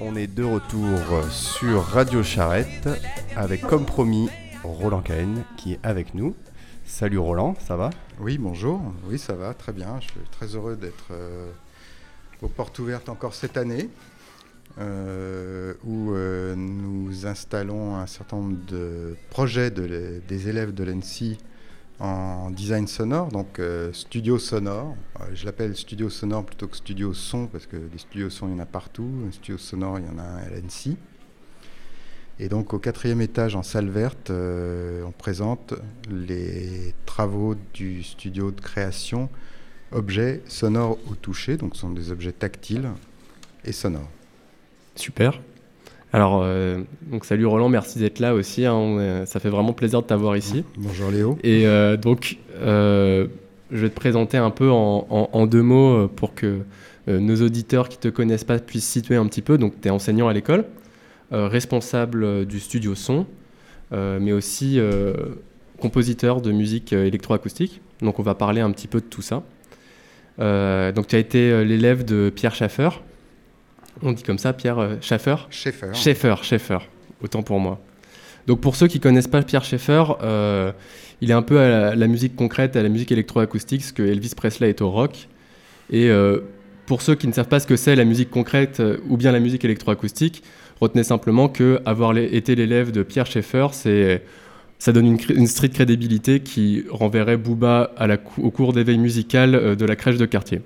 On est de retour sur Radio Charrette avec comme promis Roland Cahen qui est avec nous. Salut Roland, ça va? Oui, bonjour. Oui, ça va, très bien. Je suis très heureux d'être euh, aux portes ouvertes encore cette année, euh, où euh, nous installons un certain nombre de projets des élèves de l'ENSI en design sonore, donc studio sonore. je l'appelle studio sonore plutôt que studio son, parce que des studios son, il y en a partout. Un studio sonore, il y en a un à. Et donc au quatrième étage en salle verte, euh, on présente les travaux du studio de création objets sonores au toucher, donc ce sont des objets tactiles et sonores. Super. Alors, euh, donc salut Roland, merci d'être là aussi. Hein. ça fait vraiment plaisir de t'avoir ici. Bonjour Léo. Et euh, donc, je vais te présenter un peu en, en deux mots pour que nos auditeurs qui ne te connaissent pas puissent situer un petit peu. Donc, tu es enseignant à l'école. Euh, responsable euh, du studio son, euh, mais aussi compositeur de musique électroacoustique. Donc on va parler un petit peu de tout ça. donc tu as été l'élève de Pierre Schaffer. On dit comme ça, Pierre Schaffer Schaeffer. Schaeffer, Schaeffer, autant pour moi. Donc pour ceux qui connaissent pas Pierre Schaeffer, il est un peu à la, musique concrète, à la musique électroacoustique, ce que Elvis Presley est au rock. Et pour ceux qui ne savent pas ce que c'est la musique concrète ou bien la musique électroacoustique, Retenez simplement que avoir été l'élève de Pierre Schaeffer, c'est ça donne une, une stricte crédibilité qui renverrait Booba à la, au cours d'éveil musical euh, de la crèche de quartier.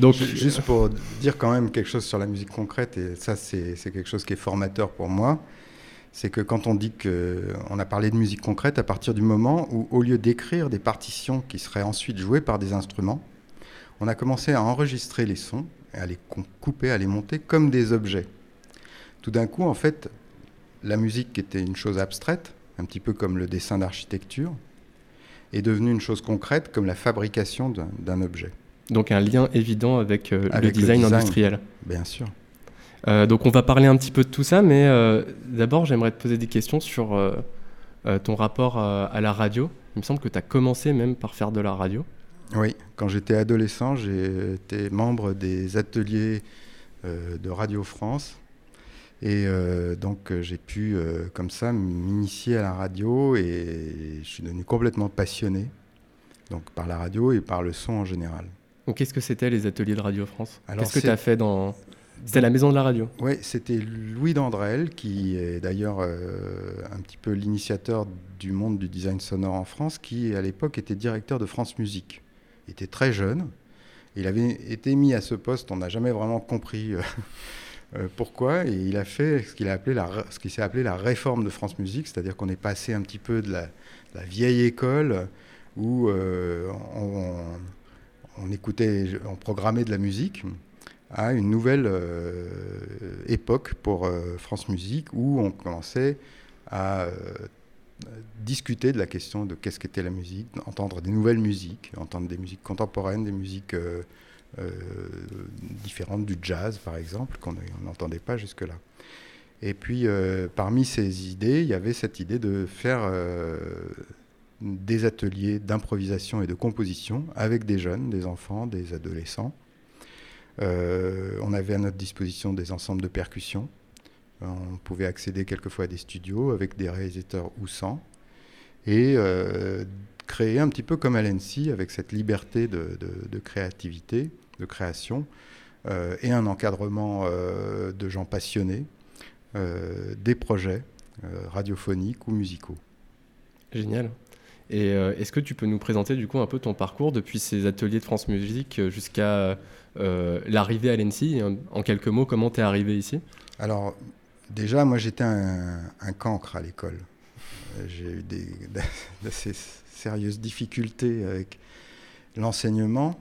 Donc, Juste pour dire quand même quelque chose sur la musique concrète, et ça c'est quelque chose qui est formateur pour moi, c'est que quand on dit qu'on a parlé de musique concrète, à partir du moment où, au lieu d'écrire des partitions qui seraient ensuite jouées par des instruments, on a commencé à enregistrer les sons, à les couper, à les monter comme des objets tout d'un coup, en fait, la musique qui était une chose abstraite, un petit peu comme le dessin d'architecture, est devenue une chose concrète comme la fabrication d'un objet. Donc un lien évident avec, euh, le, design industriel. Bien sûr. Euh, donc on va parler un petit peu de tout ça, mais euh, d'abord j'aimerais te poser des questions sur ton rapport à la radio. Il me semble que tu as commencé même par faire de la radio. Oui, quand j'étais adolescent, j'ai été membre des ateliers de Radio France et euh, donc j'ai pu euh, comme ça m'initier à la radio et je suis devenu complètement passionné donc par la radio et par le son en général. Donc qu'est-ce que c'était les ateliers de Radio France? Qu'est-ce que tu as fait dans... C'était la maison de la radio Oui, c'était Louis Dandrel qui est d'ailleurs un petit peu l'initiateur du monde du design sonore en France qui à l'époque était directeur de France Musique. Il était très jeune. Il avait été mis à ce poste, on n'a jamais vraiment compris euh, pourquoi Et il a fait ce qu'il a appelé la, ce qui s'est appelé la réforme de France Musique, c'est-à-dire qu'on est passé un petit peu de la, vieille école où euh, on, écoutait, on programmait de la musique à une nouvelle euh, époque pour France Musique où on commençait à discuter de la question de qu'est-ce qu'était la musique, entendre des nouvelles musiques, entendre des musiques contemporaines, des musiques euh, différentes du jazz, par exemple, qu'on n'entendait pas jusque-là. Et puis, euh, parmi ces idées, il y avait cette idée de faire euh, des ateliers d'improvisation et de composition avec des jeunes, des enfants, des adolescents. on avait à notre disposition des ensembles de percussions. On pouvait accéder quelquefois à des studios avec des réalisateurs ou sans. Et créer un petit peu comme à l'ENSI, avec cette liberté de, créativité, de création euh, et un encadrement euh, de gens passionnés euh, des projets radiophoniques ou musicaux. Génial. Et est-ce que tu peux nous présenter du coup un peu ton parcours depuis ces ateliers de France Musique jusqu'à l'arrivée à l'ENSI En quelques mots, comment tu es arrivé ici? Alors, déjà, moi j'étais un, un, cancre à l'école. J'ai eu d'assez sérieuses difficultés avec l'enseignement.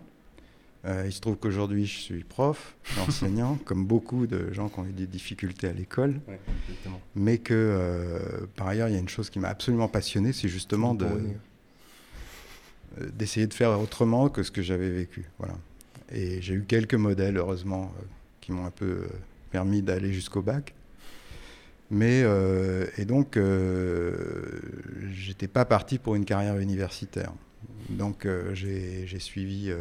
Euh, il se trouve qu'aujourd'hui, je suis prof, enseignant, comme beaucoup de gens qui ont eu des difficultés à l'école. mais que, euh, par ailleurs, il y a une chose qui m'a absolument passionné, c'est justement de, euh, d'essayer de faire autrement que ce que j'avais vécu. Voilà. Et j'ai eu quelques modèles, heureusement, qui m'ont un peu permis d'aller jusqu'au bac. Mais, et donc, j'étais pas parti pour une carrière universitaire. Donc, j'ai suivi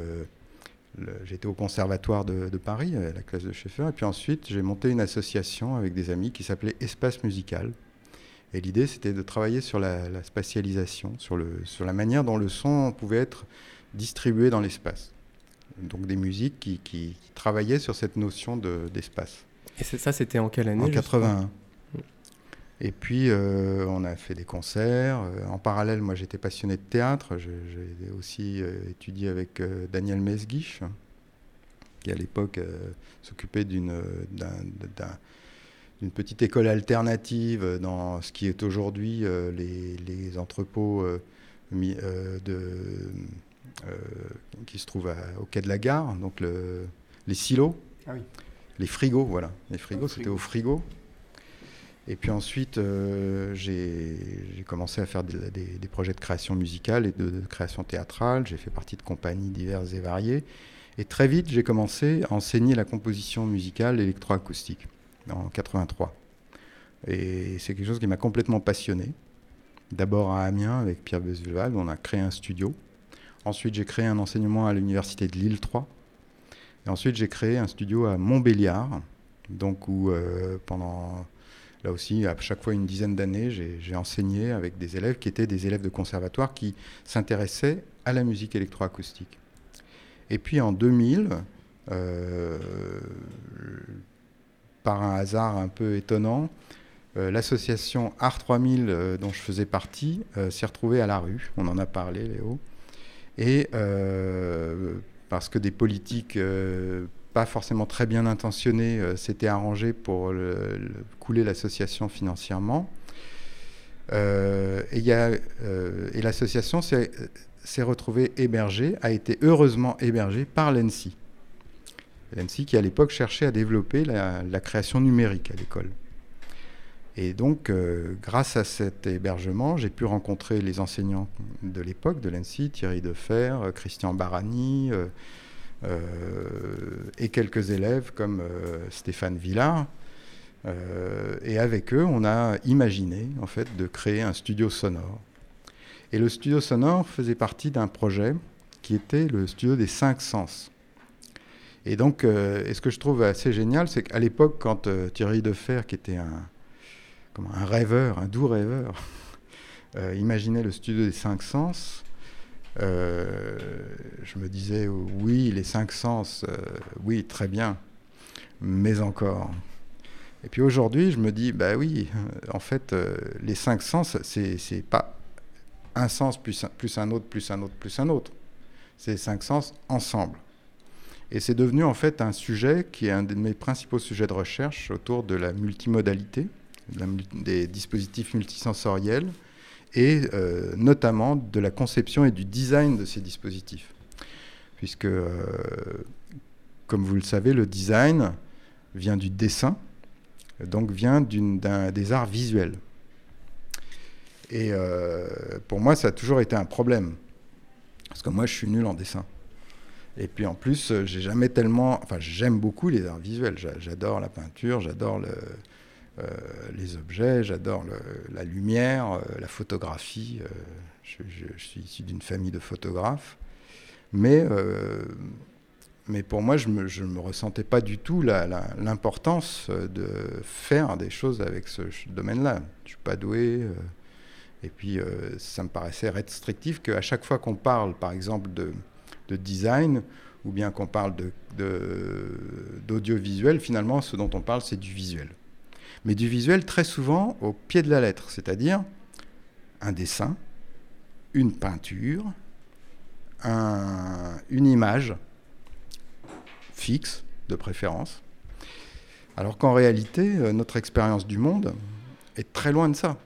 j'étais au conservatoire de, Paris, à la classe de Schaeffer, et puis ensuite j'ai monté une association avec des amis qui s'appelait Espace Musical. Et l'idée c'était de travailler sur la, spatialisation, sur, le, sur la manière dont le son pouvait être distribué dans l'espace. Donc des musiques qui, qui, travaillaient sur cette notion d'espace. et ça, c'était en quelle année En 81. Et puis, euh, on a fait des concerts. Euh, en parallèle, moi, j'étais passionné de théâtre. J'ai aussi euh, étudié avec Daniel Mesguich, qui à l'époque s'occupait d'une petite école alternative dans ce qui est aujourd'hui les, entrepôts de, qui se trouvent au quai de la gare, donc le, les silos. Ah oui. Les frigos, voilà. Les frigos, c'était au frigo. Et puis ensuite, euh, j'ai commencé à faire des, projets de création musicale et de, création théâtrale. J'ai fait partie de compagnies diverses et variées. Et très vite, j'ai commencé à enseigner la composition musicale électroacoustique en 83. Et c'est quelque chose qui m'a complètement passionné. D'abord à Amiens avec Pierre Besvelval, on a créé un studio. Ensuite, j'ai créé un enseignement à l'université de Lille 3. Et ensuite, j'ai créé un studio à Montbéliard, donc où euh, pendant Là aussi, à chaque fois une dizaine d'années, j'ai enseigné avec des élèves qui étaient des élèves de conservatoire qui s'intéressaient à la musique électroacoustique. Et puis en 2000, euh, par un hasard un peu étonnant, euh, l'association Art 3000 euh, dont je faisais partie s'est retrouvée à la rue. On en a parlé, Léo. Et parce que des politiques forcément très bien intentionné, euh, s'était arrangé pour couler l'association financièrement. Euh, et, euh, et l'association s'est retrouvée hébergée, a été heureusement hébergée par l'ENSI. L'ENSI qui à l'époque cherchait à développer la, création numérique à l'école. Et donc, grâce à cet hébergement, j'ai pu rencontrer les enseignants de l'époque de l'ENSI, Thierry Defer, Christian Barani, euh, et quelques élèves comme euh, Stéphane Villard. Euh, et avec eux, on a imaginé en fait de créer un studio sonore. Et le studio sonore faisait partie d'un projet qui était le studio des cinq sens. Et donc, et ce que je trouve assez génial, c'est qu'à l'époque, quand Thierry Defer, qui était un, un rêveur, un doux rêveur, imaginait le studio des cinq sens, euh, je me disais, oui, les cinq sens, euh, oui, très bien, mais encore. Et puis aujourd'hui, je me dis, bah oui, euh, en fait, les cinq sens, c'est pas un sens plus un, plus un autre, plus un autre, plus un autre. C'est cinq sens ensemble. Et c'est devenu en fait un sujet qui est un de mes principaux sujets de recherche autour de la multimodalité, des dispositifs multisensoriels, et euh, notamment de la conception et du design de ces dispositifs. Puisque, euh, comme vous le savez, le design vient du dessin, donc vient des arts visuels. Et euh, pour moi, ça a toujours été un problème. Parce que moi, je suis nul en dessin. Et puis en plus, j'ai jamais tellement. Enfin, j'aime beaucoup les arts visuels. J'adore la peinture, j'adore le, euh, les objets, j'adore la lumière, euh, la photographie. Euh, je, suis issu d'une famille de photographes. Mais, mais pour moi, je ne me, ressentais pas du tout l'importance de faire des choses avec ce domaine-là. Je ne suis pas doué. et puis, ça me paraissait restrictif qu'à chaque fois qu'on parle, par exemple, de, de design, ou bien qu'on parle d'audiovisuel, finalement, ce dont on parle, c'est du visuel mais du visuel très souvent au pied de la lettre, c'est-à-dire un dessin, une peinture, une image fixe de préférence, alors qu'en réalité, euh, notre expérience du monde est très loin de ça.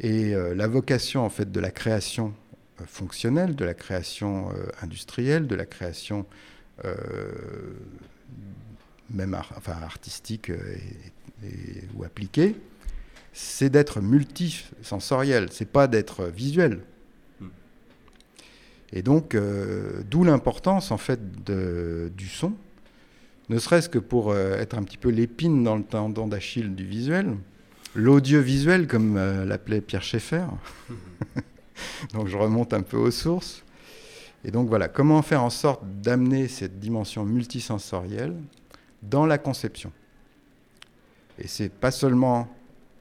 Et euh, la vocation en fait de la création euh, fonctionnelle, de la création industrielle, de la création même enfin, artistique et ou appliqué, c'est d'être multisensoriel, c'est pas d'être visuel. Hmm. Et donc, euh, d'où l'importance en fait du son, ne serait-ce que pour euh, être un petit peu l'épine dans le tendon d'Achille du visuel, l'audiovisuel comme euh, l'appelait Pierre Schaeffer. donc je remonte un peu aux sources. Et donc voilà, comment faire en sorte d'amener cette dimension multisensorielle dans la conception Et c'est pas seulement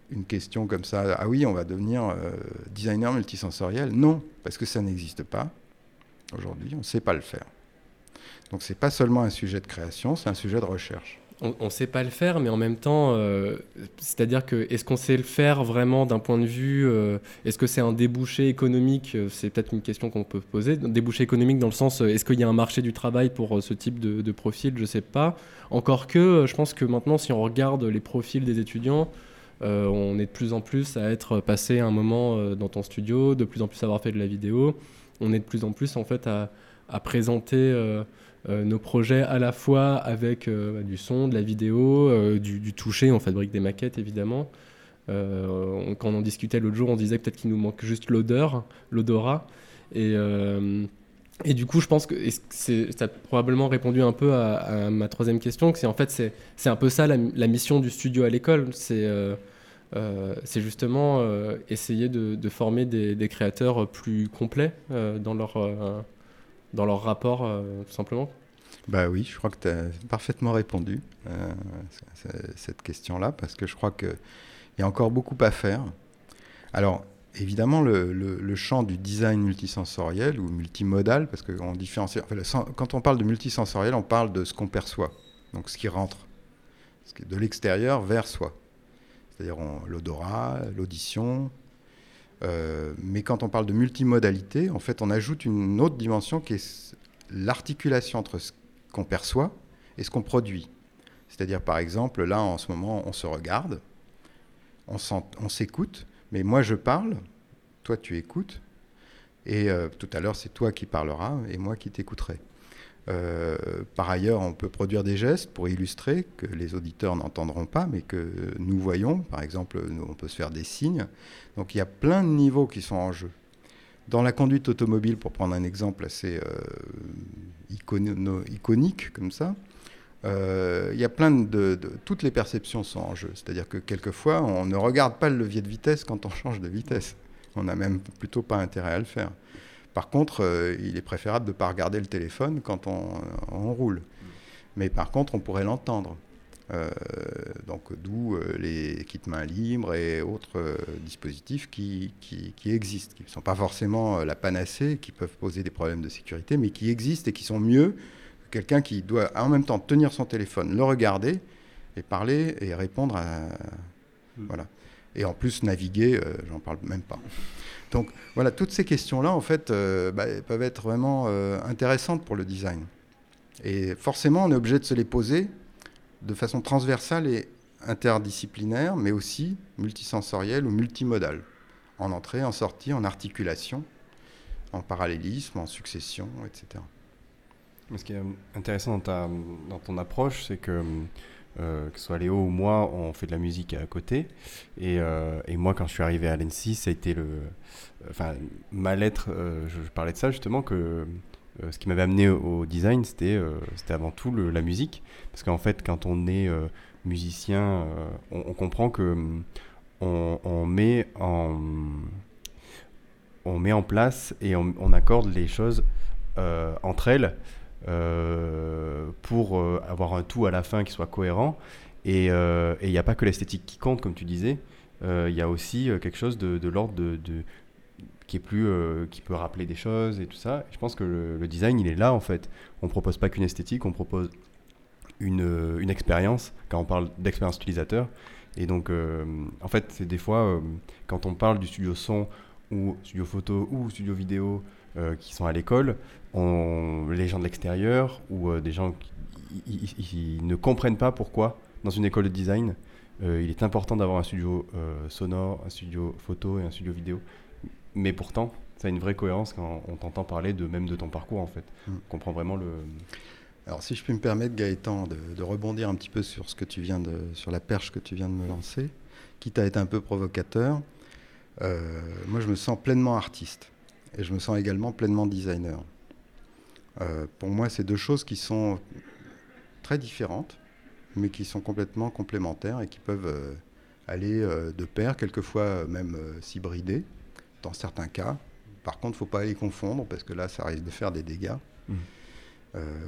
une question comme ça, ah oui, on va devenir euh, designer multisensoriel. Non, parce que ça n'existe pas. Aujourd'hui, on ne sait pas le faire. Donc c'est pas seulement un sujet de création, c'est un sujet de recherche on ne sait pas le faire, mais en même temps, euh, c'est-à-dire que est-ce qu'on sait le faire vraiment d'un point de vue, euh, est-ce que c'est un débouché économique euh, C'est peut-être une question qu'on peut poser. Débouché économique dans le sens, est-ce qu'il y a un marché du travail pour ce type de, profil Je ne sais pas. Encore que, je pense que maintenant, si on regarde les profils des étudiants, on est de plus en plus à être passé un moment dans ton studio, de plus en plus à avoir fait de la vidéo. On est de plus en plus en fait à, présenter nos projets à la fois avec euh, bah, du son, de la vidéo, euh, du, toucher, on fabrique des maquettes évidemment. quand on en discutait l'autre jour, on disait peut-être qu'il nous manque juste l'odeur, l'odorat. Et, du coup, je pense que ça a probablement répondu un peu à, ma troisième question, que c'est en fait c'est un peu ça la, mission du studio à l'école, c'est justement essayer de, former des, créateurs plus complets dans leur dans leur rapport, euh, tout simplement bah oui, je crois que tu as parfaitement répondu euh, à cette question-là, parce que je crois qu'il y a encore beaucoup à faire. Alors, évidemment, le, champ du design multisensoriel ou multimodal, parce qu'on différencie. quand on parle de multisensoriel, on parle de ce qu'on perçoit, donc ce qui rentre de l'extérieur vers soi. C'est-à-dire l'odorat, l'audition, euh, mais quand on parle de multimodalité, en fait, on ajoute une autre dimension qui est l'articulation entre ce qu'on perçoit et ce qu'on produit. C'est-à-dire, par exemple, là, en ce moment, on se regarde, on s'écoute, mais moi, je parle, toi, tu écoutes, et euh, tout à l'heure, c'est toi qui parleras et moi qui t'écouterai. Euh, par ailleurs, on peut produire des gestes pour illustrer que les auditeurs n'entendront pas, mais que nous voyons. Par exemple, on peut se faire des signes. Donc il y a plein de niveaux qui sont en jeu. Dans la conduite automobile, pour prendre un exemple assez euh, iconique comme ça, euh, il y a plein de, Toutes les perceptions sont en jeu. C'est-à-dire que quelquefois, on ne regarde pas le levier de vitesse quand on change de vitesse. On n'a même plutôt pas intérêt à le faire. Par contre, euh, il est préférable de ne pas regarder le téléphone quand on, roule. Mais par contre, on pourrait l'entendre. Euh, donc d'où euh, les kits mains libres et autres dispositifs qui, existent, qui ne sont pas forcément la panacée, qui peuvent poser des problèmes de sécurité, mais qui existent et qui sont mieux que quelqu'un qui doit en même temps tenir son téléphone, le regarder et parler et répondre à... Hmm. Voilà. Et en plus, naviguer, j'en parle même pas. Donc voilà, toutes ces questions-là, en fait, euh, bah, peuvent être vraiment euh, intéressantes pour le design. Et forcément, on est obligé de se les poser de façon transversale et interdisciplinaire, mais aussi multisensorielle ou multimodale, en entrée, en sortie, en articulation, en parallélisme, en succession, etc. Ce qui est intéressant dans, dans ton approche, c'est que euh, que ce soit Léo ou moi, on fait de la musique à côté. Et, euh, moi, quand je suis arrivé à l'ENSI, ça a été le. Enfin, ma lettre, euh, je, parlais de ça justement, que ce qui m'avait amené au design, c'était avant tout la musique. Parce qu'en fait, quand on est musicien, on, comprend que on, on, met en. On met en place et on, accorde les choses entre elles pour euh, avoir un tout à la fin qui soit cohérent. Et euh, il n'y a pas que l'esthétique qui compte, comme tu disais. Il y a aussi quelque chose de, l'ordre de, qui est plus qui peut rappeler des choses et tout ça. Je pense que le, design il est là en fait. On propose pas qu'une esthétique, on propose une, une expérience quand on parle d'expérience utilisateur. Et donc en fait c'est des fois quand on parle du studio son ou studio photo ou studio vidéo qui sont à l'école, les gens de l'extérieur ou euh, des gens qui ne comprennent pas pourquoi, dans une école de design, euh, il est important d'avoir un studio euh, sonore, un studio photo et un studio vidéo. Mais pourtant, ça a une vraie cohérence quand on t'entend parler de même de ton parcours en fait. Mm. On comprend vraiment le. Alors si je puis me permettre, Gaëtan, de, rebondir un petit peu sur ce que tu viens de, sur la perche que tu viens de me lancer, qui t'a été un peu provocateur. moi, je me sens pleinement artiste et je me sens également pleinement designer. Euh, pour moi, c'est deux choses qui sont très différentes, mais qui sont complètement complémentaires et qui peuvent euh, aller euh, de pair, quelquefois même s'hybrider, dans certains cas, par contre, il ne faut pas les confondre parce que là, ça risque de faire des dégâts. Mmh.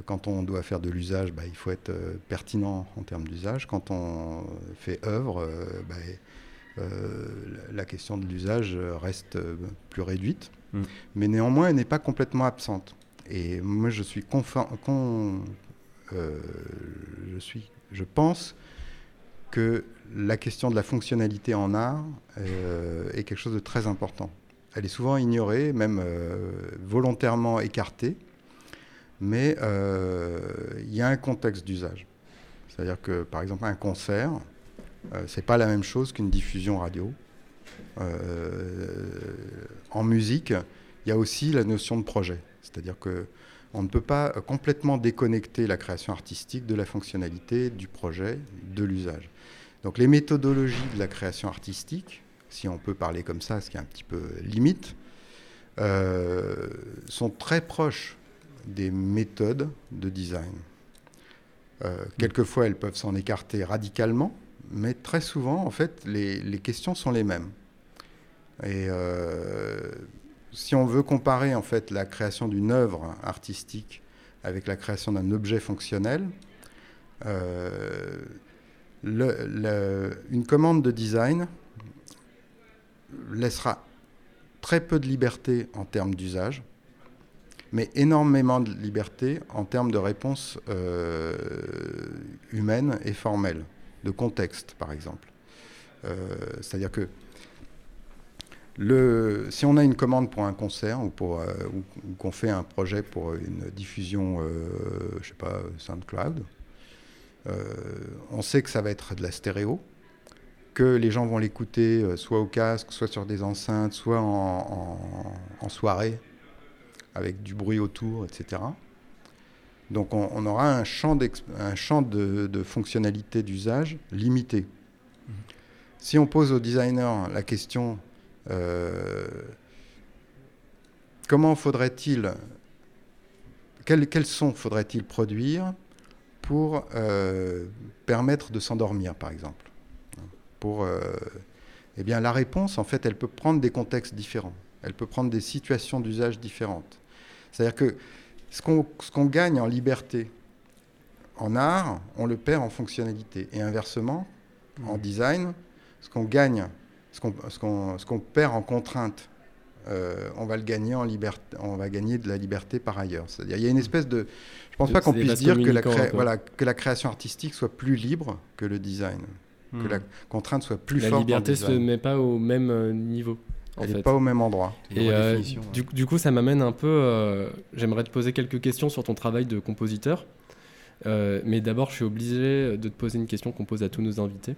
quand on doit faire de l'usage, bah, il faut être pertinent en termes d'usage. Quand on fait œuvre, bah, la question de l'usage reste plus réduite. Mmh. Mais néanmoins, elle n'est pas complètement absente. Et moi, je suis, con, je, suis je pense que la question de la fonctionnalité en art euh, est quelque chose de très important. Elle est souvent ignorée, même euh, volontairement écartée, mais euh, il y a un contexte d'usage. C'est-à-dire que, par exemple, un concert, c'est pas la même chose qu'une diffusion radio. en musique, il y a aussi la notion de projet. C'est-à-dire que on ne peut pas complètement déconnecter la création artistique de la fonctionnalité, du projet, de l'usage. Donc les méthodologies de la création artistique, si on peut parler comme ça, ce qui est un petit peu limite, euh, sont très proches des méthodes de design. Euh, quelquefois, elles peuvent s'en écarter radicalement, mais très souvent, en fait, les, questions sont les mêmes. Et euh, si on veut comparer en fait la création d'une œuvre artistique avec la création d'un objet fonctionnel, euh, une commande de design laissera très peu de liberté en termes d'usage, mais énormément de liberté en termes de réponse euh, humaine et formelle, de contexte par exemple. Euh, c'est-à-dire que le, si on a une commande pour un concert ou, pour, euh, ou, qu'on fait un projet pour une diffusion, euh, je sais pas, SoundCloud, euh, on sait que ça va être de la stéréo, que les gens vont l'écouter soit au casque, soit sur des enceintes, soit en, soirée, avec du bruit autour, etc. Donc on, aura un champ, un champ de, de fonctionnalité d'usage limité. Mmh. Si on pose au designer la question euh, comment faudrait-il, quels, quels, sons faudrait-il produire pour euh, permettre de s'endormir, par exemple? Pour, euh, Eh bien, la réponse, en fait, elle peut prendre des contextes différents. Elle peut prendre des situations d'usage différentes. C'est-à-dire que ce qu'on gagne en liberté en art, on le perd en fonctionnalité. Et inversement, en mmh. design, ce qu'on gagne ce qu'on perd en contrainte, euh, on va le gagner en liberté, on va gagner de la liberté par ailleurs. C'est-à-dire, il y a une espèce de, je pense pas qu'on puisse dire que la, voilà, que la création artistique soit plus libre que le design, que la hmm. contrainte soit plus forte. La liberté se met pas au même euh, niveau. Elle n'est pas au même endroit. Et euh, du, du, coup, ça m'amène un peu. J'aimerais te poser quelques questions sur ton travail de compositeur. mais d'abord, je suis obligé de te poser une question qu'on pose à tous nos invités.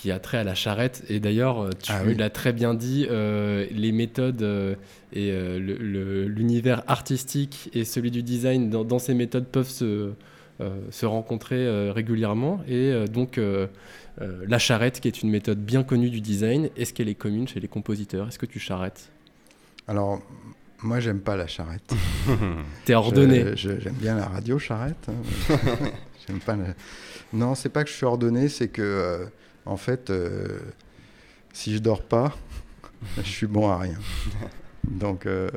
Euh, qui a trait à la charrette. Et d'ailleurs, euh, tu ah l'as très bien dit, euh, les méthodes et l'univers artistique et celui du design dans, ces méthodes peuvent se, se rencontrer régulièrement. Et donc, la charrette, qui est une méthode bien connue du design, est-ce qu'elle est commune chez les compositeurs? Est-ce que tu charrettes? Alors, moi, j'aime pas la charrette. T'es ordonné. J'aime bien la radio charrette. Hein. j'aime pas la... Non, c'est pas que je suis ordonné, c'est que, euh, en fait, euh, si je dors pas, je suis bon à rien. Donc, euh,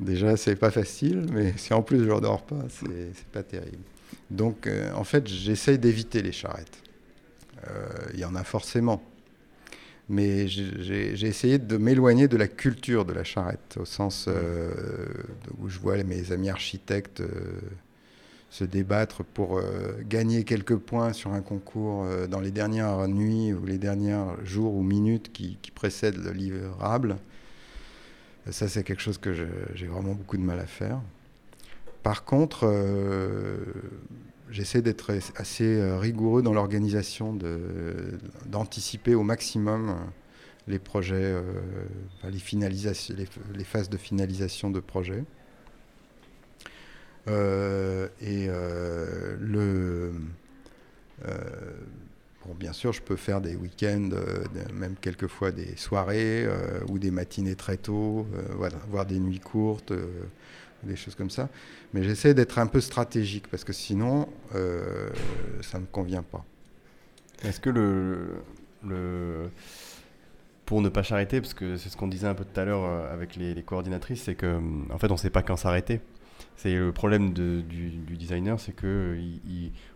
déjà, c'est pas facile, mais si en plus je ne dors pas, c'est pas terrible. Donc, en fait, j'essaye d'éviter les charrettes. Il y en a forcément. Mais j'ai essayé de m'éloigner de la culture de la charrette, au sens où je vois mes amis architectes se débattre pour euh, gagner quelques points sur un concours euh, dans les dernières nuits ou les derniers jours ou minutes qui, précèdent le livrable. Ça, c'est quelque chose que j'ai vraiment beaucoup de mal à faire. Par contre, euh, j'essaie d'être assez rigoureux dans l'organisation, d'anticiper au maximum les projets, les, finalisations, les, phases de finalisation de projets. Euh, et euh, le. Euh, bon, bien sûr, je peux faire des week-ends, même quelquefois des soirées ou des matinées très tôt, voire des nuits courtes des choses comme ça. Mais j'essaie d'être un peu stratégique parce que sinon, ça ne me convient pas. Est-ce que le, le, pour ne pas s'arrêter, parce que c'est ce qu'on disait un peu tout à l'heure avec les, coordinatrices, c'est que en fait on ne sait pas quand s'arrêter. C'est le problème du, designer, c'est que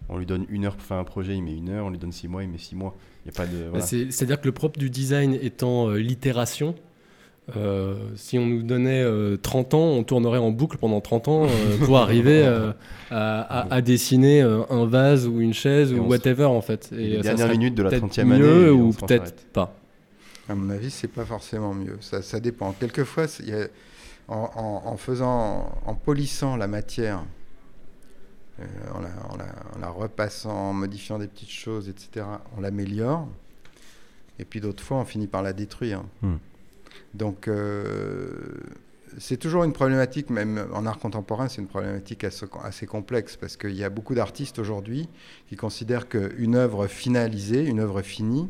on lui donne une heure pour faire un projet, il met une heure, on lui donne six mois, il met six mois. Il y a pas de. Bah, c'est-à-dire que le propre du design étant l'itération, euh, si on nous donnait 30 euh, ans, on tournerait en boucle pendant 30 ans euh, pour arriver à, dessiner un vase ou une chaise ou whatever en fait. Et, les dernières minutes de la 30e année. ou peut-être pas. À mon avis, c'est pas forcément mieux. Ça, ça dépend. Quelquefois, y a, en, faisant, en polissant la matière, en, la, repassant, en modifiant des petites choses, etc., on l'améliore. Et puis d'autres fois, on finit par la détruire. Hmm. Donc, euh, c'est toujours une problématique, même en art contemporain, c'est une problématique assez, complexe parce qu'il y a beaucoup d'artistes aujourd'hui qui considèrent qu'une œuvre finalisée, une œuvre finie,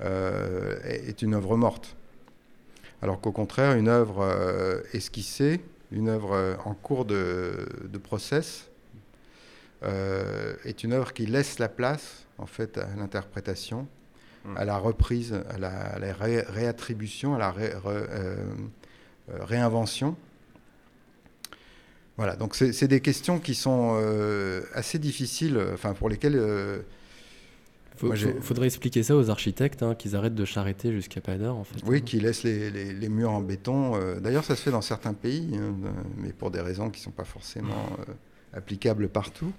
euh, est une œuvre morte. Alors qu'au contraire, une œuvre euh, esquissée, une œuvre en cours de, process, est une œuvre qui laisse la place en fait à l'interprétation à la reprise, à la, réattribution, à la euh, euh, réinvention. Voilà, donc c'est des questions qui sont euh, assez difficiles, enfin pour lesquelles. Il faudrait expliquer ça aux architectes, hein, qu'ils arrêtent de charreter jusqu'à pas d'heure, en fait. Oui, qu'ils laissent les, murs en béton. D'ailleurs, ça se fait dans certains pays, hein, mais pour des raisons qui ne sont pas forcément applicables partout.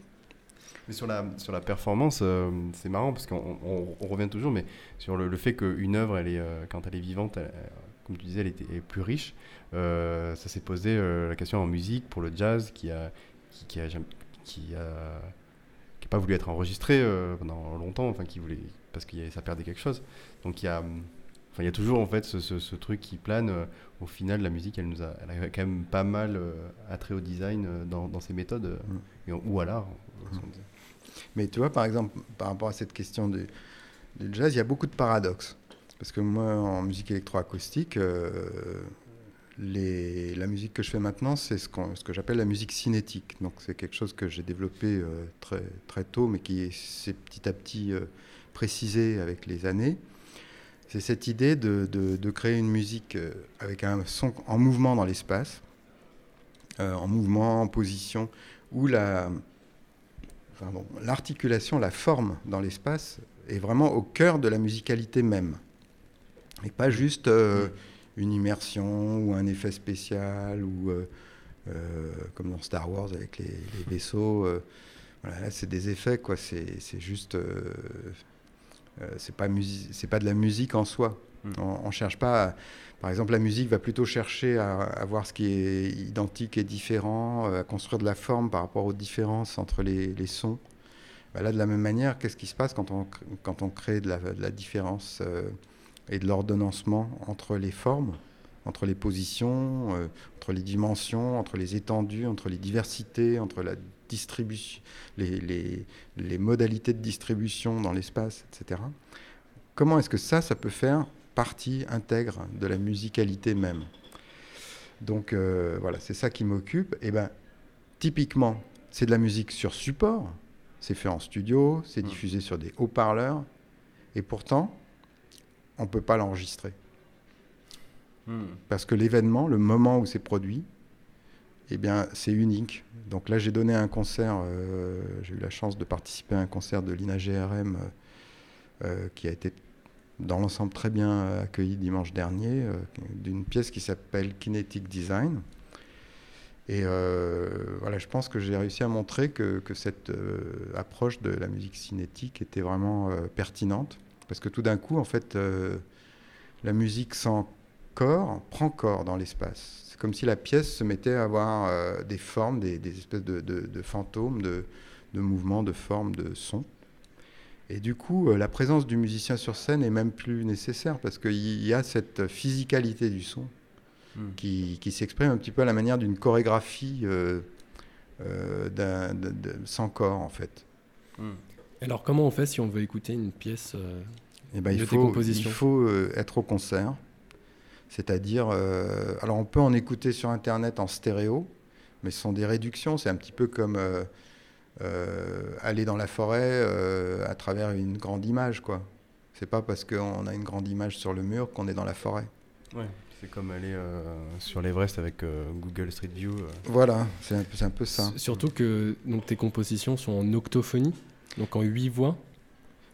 Mais sur la, sur la performance, euh, c'est marrant parce qu'on on, revient toujours, mais sur le, fait qu'une œuvre, elle est, euh, quand elle est vivante, comme tu disais, elle est, plus riche. Euh, ça s'est posé la question en musique pour le jazz qui a, qui, qui a, qui a, qui a pas voulu être enregistré pendant longtemps, enfin qui voulait parce que ça perdait quelque chose. Donc il y a il y a toujours en fait ce, ce, truc qui plane. au final, la musique, elle nous a, elle a quand même pas mal attrait au design dans, dans ses méthodes mm. ou à l'art. Mm. Mais tu vois, par exemple, par rapport à cette question du, jazz, il y a beaucoup de paradoxes. Parce que moi, en musique électroacoustique, euh, la musique que je fais maintenant, c'est ce, que j'appelle la musique cinétique. Donc c'est quelque chose que j'ai développé euh, très, très tôt, mais qui s'est petit à petit euh, précisé avec les années. C'est cette idée de, de, créer une musique avec un son en mouvement dans l'espace, en mouvement, en position, où la, l'articulation, la forme dans l'espace est vraiment au cœur de la musicalité même. Et pas juste euh, mm. Une immersion ou un effet spécial ou euh, euh, comme dans Star Wars avec les, vaisseaux. voilà, c'est des effets, quoi. C'est, juste. c'est pas, c'est pas de la musique en soi. Mm. On, ne cherche pas. par exemple, la musique va plutôt chercher à, à, voir ce qui est identique et différent, à construire de la forme par rapport aux différences entre les, les sons. Bah là, de la même manière, qu'est-ce qui se passe quand on, quand on crée de la, de la différence euh, et de l'ordonnancement entre les formes, entre les positions, euh, entre les dimensions, entre les étendues, entre les diversités, entre la distribution, les, les, les modalités de distribution dans l'espace, etc. Comment est-ce que ça, ça peut faire partie intègre de la musicalité même? Donc euh, voilà, c'est ça qui m'occupe. Et ben, typiquement, c'est de la musique sur support. C'est fait en studio, c'est mmh. diffusé sur des haut-parleurs, et pourtant, on ne peut pas l'enregistrer. Mmh. Parce que l'événement, le moment où c'est produit, eh bien, c'est unique. Donc là, j'ai donné un concert, euh, j'ai eu la chance de participer à un concert de l'INA GRM euh, euh, qui a été dans l'ensemble très bien accueilli dimanche dernier, euh, d'une pièce qui s'appelle Kinetic Design. Et voilà, je pense que j'ai réussi à montrer que, que cette approche de la musique cinétique était vraiment pertinente, parce que tout d'un coup, en fait, la musique sans corps prend corps dans l'espace. C'est comme si la pièce se mettait à avoir des formes, des, des espèces de, de, de fantômes, de, de mouvements, de formes, de sons. Et du coup, euh, la présence du musicien sur scène est même plus nécessaire parce qu'il y a cette physicalité du son hmm. qui, qui s'exprime un petit peu à la manière d'une chorégraphie euh, euh, sans corps, en fait. Hmm. Alors, comment on fait si on veut écouter une pièce eh ben, il, faut, il faut être au concert. C'est-à-dire, alors on peut en écouter sur Internet en stéréo, mais ce sont des réductions. C'est un petit peu comme euh, aller dans la forêt euh, à travers une grande image, quoi. C'est pas parce qu'on a une grande image sur le mur qu'on est dans la forêt. Ouais, c'est comme aller euh, sur l'Everest avec euh, Google Street View. euh. Voilà, c'est un, peu- c'est un peu ça. S- Surtout que donc, tes compositions sont en octophonie, donc en huit voix.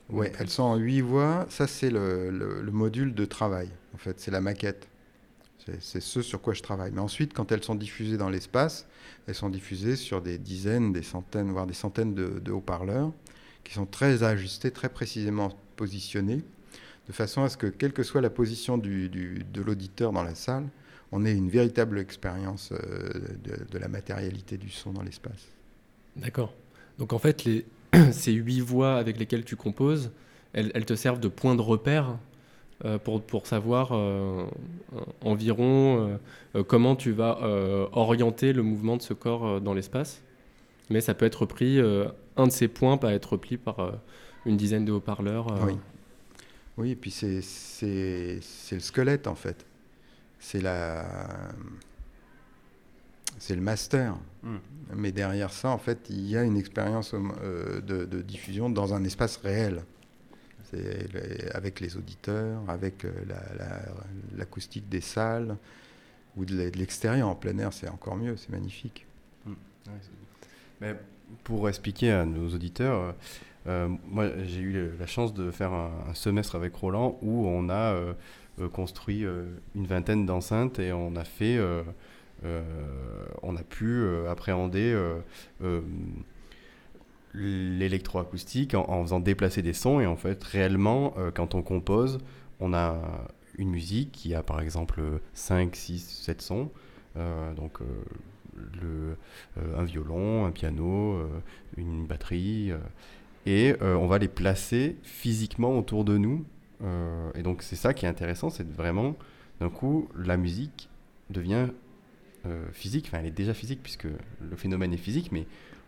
Ouais, elles sont en huit voix. Ça, c'est le, le- le module de travail. En fait, c'est la maquette. C'est- ce sur quoi je travaille. Mais ensuite, quand elles sont diffusées dans l'espace, elles sont diffusées sur des dizaines, des centaines, voire des centaines de, de haut-parleurs qui sont très ajustés, très précisément positionnés, de façon à ce que, quelle que soit la position du- du- de l'auditeur dans la salle, on ait une véritable expérience euh, de, de la matérialité du son dans l'espace. D'accord. Donc en fait, les... ces huit voix avec lesquelles tu composes, elles, te servent de point de repère euh, pour, pour savoir euh, environ euh, comment tu vas orienter le mouvement de ce corps dans l'espace. Mais ça peut être repris, un de ces points peut être repris par une dizaine de haut-parleurs. Oui. Oui, et puis c'est le squelette en fait. C'est la c'est le master. Mm. Mais derrière ça, en fait, il y a une expérience euh, de, de diffusion dans un espace réel. Avec les auditeurs, avec euh, la- la- l'acoustique des salles ou de l'e- de l'extérieur en plein air, c'est encore mieux, c'est magnifique. Ouais, c'est- Mais pour expliquer à nos auditeurs, euh, moi j'ai eu la chance de faire un, un semestre avec Roland où on a euh, construit une vingtaine d'enceintes et on a fait, on a pu euh, appréhender euh, euh, l'électroacoustique en, faisant déplacer des sons et en fait réellement euh, quand on compose, on a une musique qui a par exemple 5, 6, 7 sons. Euh, donc euh, euh, un violon, un piano, euh, une batterie, euh, et euh, on va les placer physiquement autour de nous. Euh, et donc c'est ça qui est intéressant, c'est vraiment, d'un coup, la musique devient euh, physique, enfin elle est déjà physique puisque le phénomène est physique, mais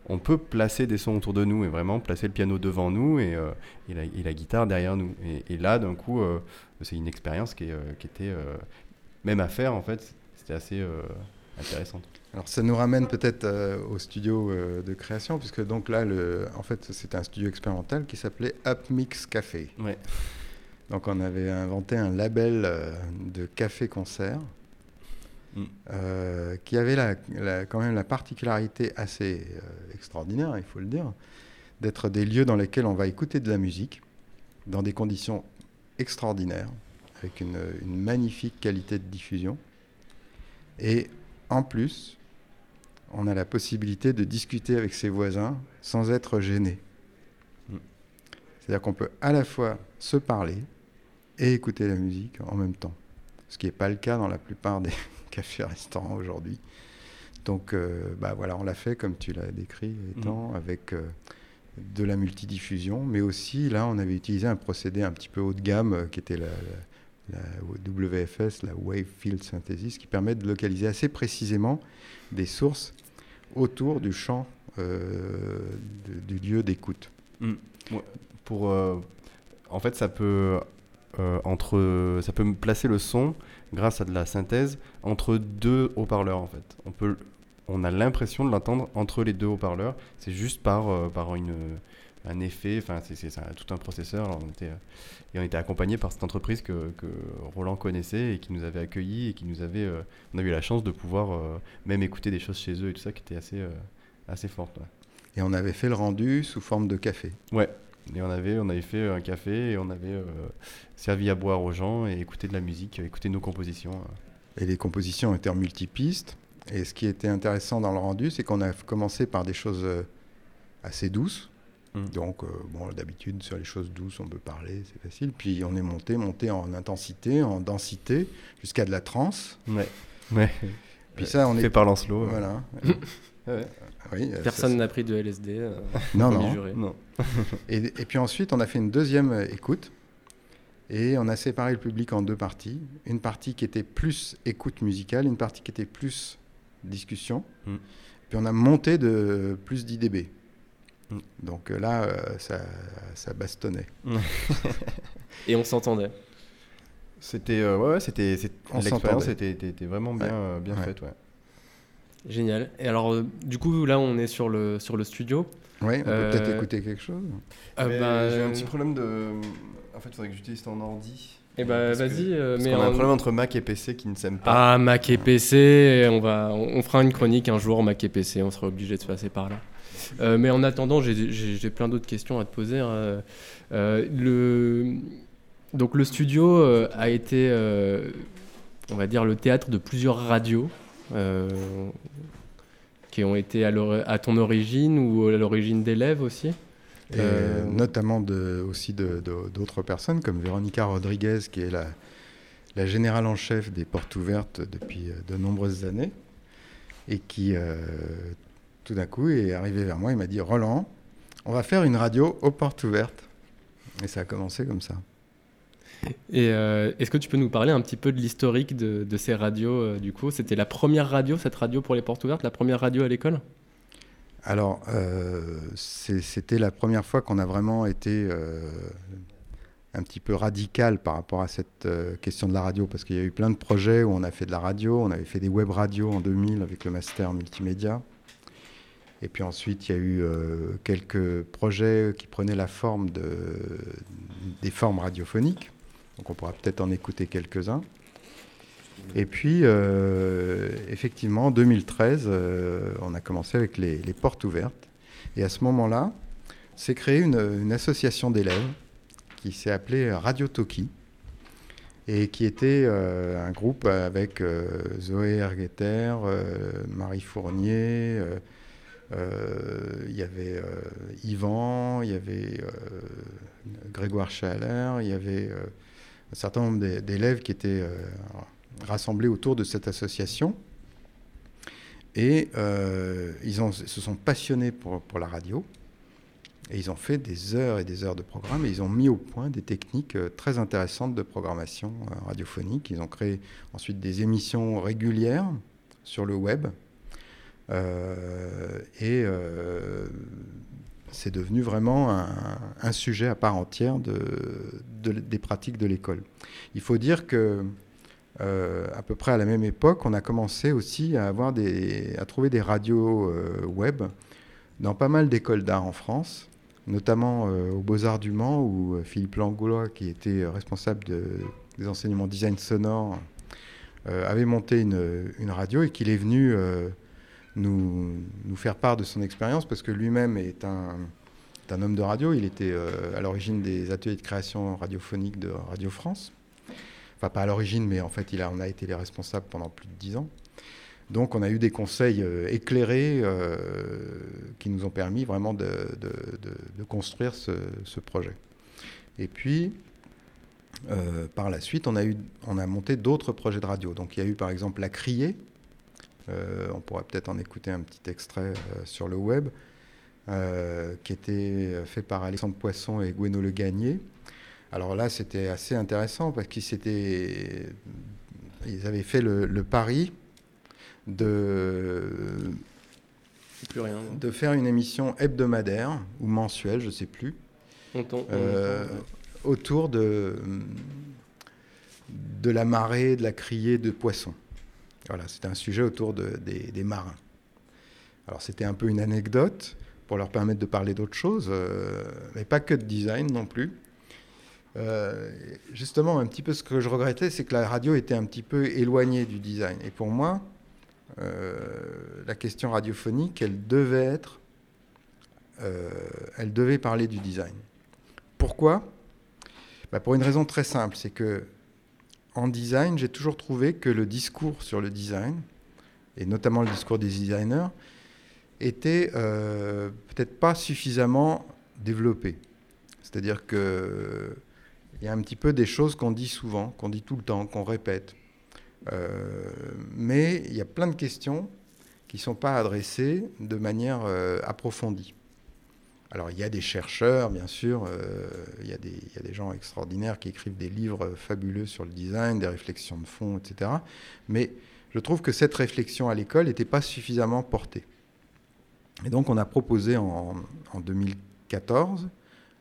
on peut placer des sons autour de nous et vraiment placer le piano devant nous et, euh, et, la, et la guitare derrière nous. Et, et là, d'un coup, euh, c'est une expérience qui, est, qui était, même à faire en fait, c'était assez intéressante. Alors ça nous ramène peut-être au studio de création, puisque donc là, le, en fait, c'était un studio expérimental qui s'appelait Upmix Café. Ouais. Donc on avait inventé un label de café-concert Euh, qui avait quand même la particularité assez euh, extraordinaire, il faut le dire, d'être des lieux dans lesquels on va écouter de la musique dans des conditions extraordinaires, avec une, magnifique qualité de diffusion. Et en plus, on a la possibilité de discuter avec ses voisins sans être gêné. C'est-à-dire qu'on peut à la fois se parler et écouter la musique en même temps. Ce qui n'est pas le cas dans la plupart des cafés-restaurants aujourd'hui. Donc, euh, bah voilà, on l'a fait comme tu l'as décrit, étant avec euh, de la multidiffusion, mais aussi là, on avait utilisé un procédé un petit peu haut de gamme euh, qui était la, la- la WFS, la Wave Field Synthesis, qui permet de localiser assez précisément des sources autour du champ de- du lieu d'écoute. pour euh, en fait ça peut entre ça peut placer le son grâce à de la synthèse entre deux haut-parleurs en fait on peut on a l'impression de l'entendre entre les deux haut-parleurs c'est juste par euh, par une un effet enfin c'est tout un processeur Alors, on était euh, et on était accompagné par cette entreprise que, que Roland connaissait et qui nous avait accueillis et qui nous avait euh, on a eu la chance de pouvoir euh, même écouter des choses chez eux et tout ça qui était assez assez forte ouais. Et on avait fait le rendu sous forme de café. Ouais. Et on avait, on avait fait un café et on avait euh, servi à boire aux gens et écouté de la musique, écouter nos compositions. euh. Et les compositions étaient en multipiste. Et ce qui était intéressant dans le rendu, c'est qu'on a commencé par des choses euh, assez douces. Mm. Donc, euh, bon, d'habitude, sur les choses douces, on peut parler, c'est facile. Puis on est monté, monté en intensité, en densité, jusqu'à de la trance. Ouais. Ouais. Puis ça, on fait est. par Lancelot. Voilà. Ouais. Oui, euh, Personne n'a pris de LSD. euh, Non, non. juré. Non. Et, et puis ensuite, on a fait une deuxième euh, écoute. Et on a séparé le public en deux parties. Une partie qui était plus écoute musicale, une partie qui était plus discussion. Mm. Puis on a monté de plus d'IDB. Mm. Donc euh, là, euh, ça, ça bastonnait. Et on s'entendait. C'était, euh, ouais, ouais, c'était, On l'expérience était, était- vraiment bien, Ouais. euh, bien Ouais. faite, ouais. Génial. Et alors, euh, du coup, là, on est sur le, sur le studio. Oui, on peut peut-être écouter quelque chose. Ah, bah, J'ai un petit problème de. En fait, il faudrait que j'utilise ton ordi. Eh bah, vas-y, mais qu'on a un problème entre Mac et PC qui ne s'aiment pas. Ah, Mac et PC, on, va, on on fera une chronique un jour, Mac et PC, on sera obligé de se passer par là. Euh, mais en attendant, j'ai- plein d'autres questions à te poser. hein. Euh, le, donc le studio euh, a été, euh, on va dire, le théâtre de plusieurs radios euh, qui ont été à, ton origine ou à l'origine d'élèves aussi. Et notamment de, aussi d'autres personnes comme Véronica Rodriguez, qui est la, la générale en chef des portes ouvertes depuis de nombreuses années, et qui tout d'un coup est arrivé vers moi et m'a dit Roland, on va faire une radio aux portes ouvertes. Et ça a commencé comme ça. Et euh, est-ce que tu peux nous parler un petit peu de l'historique de, ces radios euh, du coup? C'était la première radio, cette radio pour les portes ouvertes, la première radio à l'école? Alors, euh, c'était la première fois qu'on a vraiment été un petit peu radical par rapport à cette question de la radio, parce qu'il y a eu plein de projets où on a fait de la radio, on avait fait des web radios en 2000 avec le master multimédia. Et puis ensuite, il y a eu quelques projets qui prenaient la forme de, des formes radiophoniques. Donc on pourra peut-être en écouter quelques-uns. Et puis, euh, effectivement, en 2013, euh, on a commencé avec les, portes ouvertes. Et à ce moment-là, s'est créée une, association d'élèves qui s'est appelée Radio Toki et qui était euh, un groupe avec Zoé Ergueter, Marie Fournier, il y avait Yvan, il y avait Grégoire Chaler, il y avait un certain nombre d'é- d'élèves qui étaient euh, rassemblés autour de cette association. Et euh, ils se sont passionnés pour, la radio. Et ils ont fait des heures et des heures de programme. Et ils ont mis au point des techniques euh, très intéressantes de programmation radiophonique. Ils ont créé ensuite des émissions régulières sur le web. Et c'est devenu vraiment un, sujet à part entière de, de- des pratiques de l'école. Il faut dire que euh, à peu près à la même époque, on a commencé aussi à, avoir des, à trouver des radios euh, web dans pas mal d'écoles d'art en France, notamment euh, aux Beaux-Arts du Mans, où euh, Philippe Langlois, qui était euh, responsable de- des enseignements design sonore, avait monté une, une radio et qu'il est venu nous, faire part de son expérience, parce que lui-même est un, homme de radio. Il était euh, à l'origine des ateliers de création radiophonique de Radio France enfin pas à l'origine, mais en fait, il a, on a été les responsables pendant plus de dix ans. Donc, on a eu des conseils euh, éclairés euh, qui nous ont permis vraiment de, construire ce, projet. Et puis, par la suite, on a, on a monté d'autres projets de radio. Donc, il y a eu par exemple La Criée. Euh, on pourra peut-être en écouter un petit extrait euh, sur le web, euh, qui était fait par Alexandre Poisson et Gweno Le Gagné. Alors là, c'était assez intéressant parce qu'ils s'étaient- ils avaient fait le, le pari de, Plus rien. de faire une émission hebdomadaire ou mensuelle, je ne sais plus, On on euh, autour de, de la marée, de la criée de poissons. Voilà, c'était un sujet autour de- des, marins. Alors c'était un peu une anecdote pour leur permettre de parler d'autres choses, euh, mais pas que de design non plus. Euh, justement, un petit peu ce que je regrettais, c'est que la radio était un petit peu éloignée du design. Et pour moi, euh, la question radiophonique, elle devait être, elle devait parler du design. Pourquoi? Bah, Pour une raison très simple, c'est que en design, j'ai toujours trouvé que le discours sur le design, et notamment le discours des designers, était euh, peut-être pas suffisamment développé. C'est-à-dire que il y a un petit peu des choses qu'on dit souvent, qu'on dit tout le temps, qu'on répète. Euh, mais il y a plein de questions qui ne sont pas adressées de manière euh, approfondie. Alors il y a des chercheurs, bien sûr, euh, il, y a des, gens extraordinaires qui écrivent des livres fabuleux sur le design, des réflexions de fond, etc. Mais je trouve que cette réflexion à l'école n'était pas suffisamment portée. Et donc on a proposé en, en 2014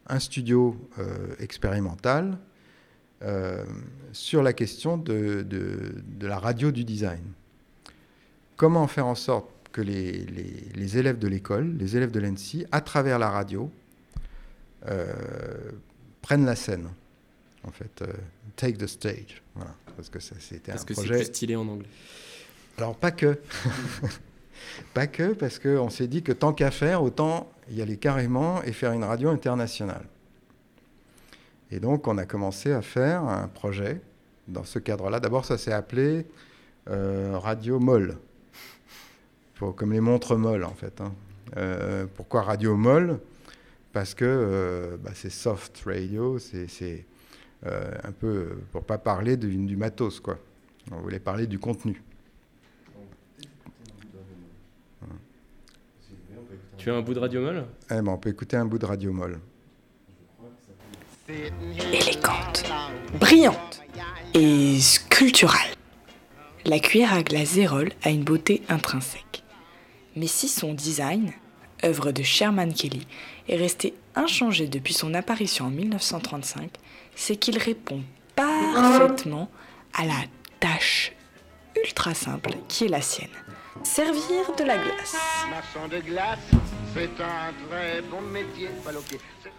un studio euh, expérimental euh, sur la question de la radio du design. Comment faire en sorte que les, les, élèves de l'école, les élèves de l'ENSI, à travers la radio, euh, prennent la scène. En fait, euh, take the stage. Voilà, parce que c'était un que projet. Parce que c'est stylé en anglais. Alors pas que, pas que, parce qu'on s'est dit que tant qu'à faire, autant y aller carrément et faire une radio internationale. Et donc on a commencé à faire un projet dans ce cadre-là. D'abord, ça s'est appelé euh, Radio Comme les montres molles en fait. Hein. Euh, pourquoi Radio Moll Parce que euh, bah, c'est soft radio, c'est un peu pour pas parler du matos quoi. On voulait parler du contenu. Tu as un bout de radio molle? Eh ben, On peut écouter un bout de radio molle. Élégante, brillante et sculpturale. La cuillère à glace Zérol a une beauté intrinsèque. Mais si son design, œuvre de Sherman Kelly, est resté inchangé depuis son apparition en 1935, c'est qu'il répond parfaitement à la tâche ultra simple qui est la sienne. Servir de la glace. de glace, c'est un très bon métier.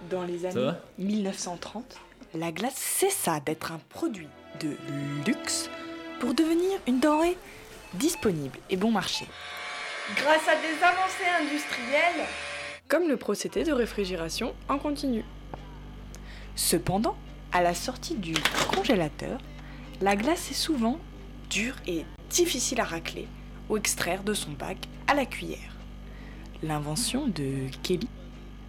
Dans les années 1930, la glace cessa d'être un produit de luxe pour devenir une denrée disponible et bon marché. Grâce à des avancées industrielles, comme le procédé de réfrigération en continu. Cependant, à la sortie du congélateur, la glace est souvent dure et difficile à racler ou extraire de son bac à la cuillère. L'invention de Kelly,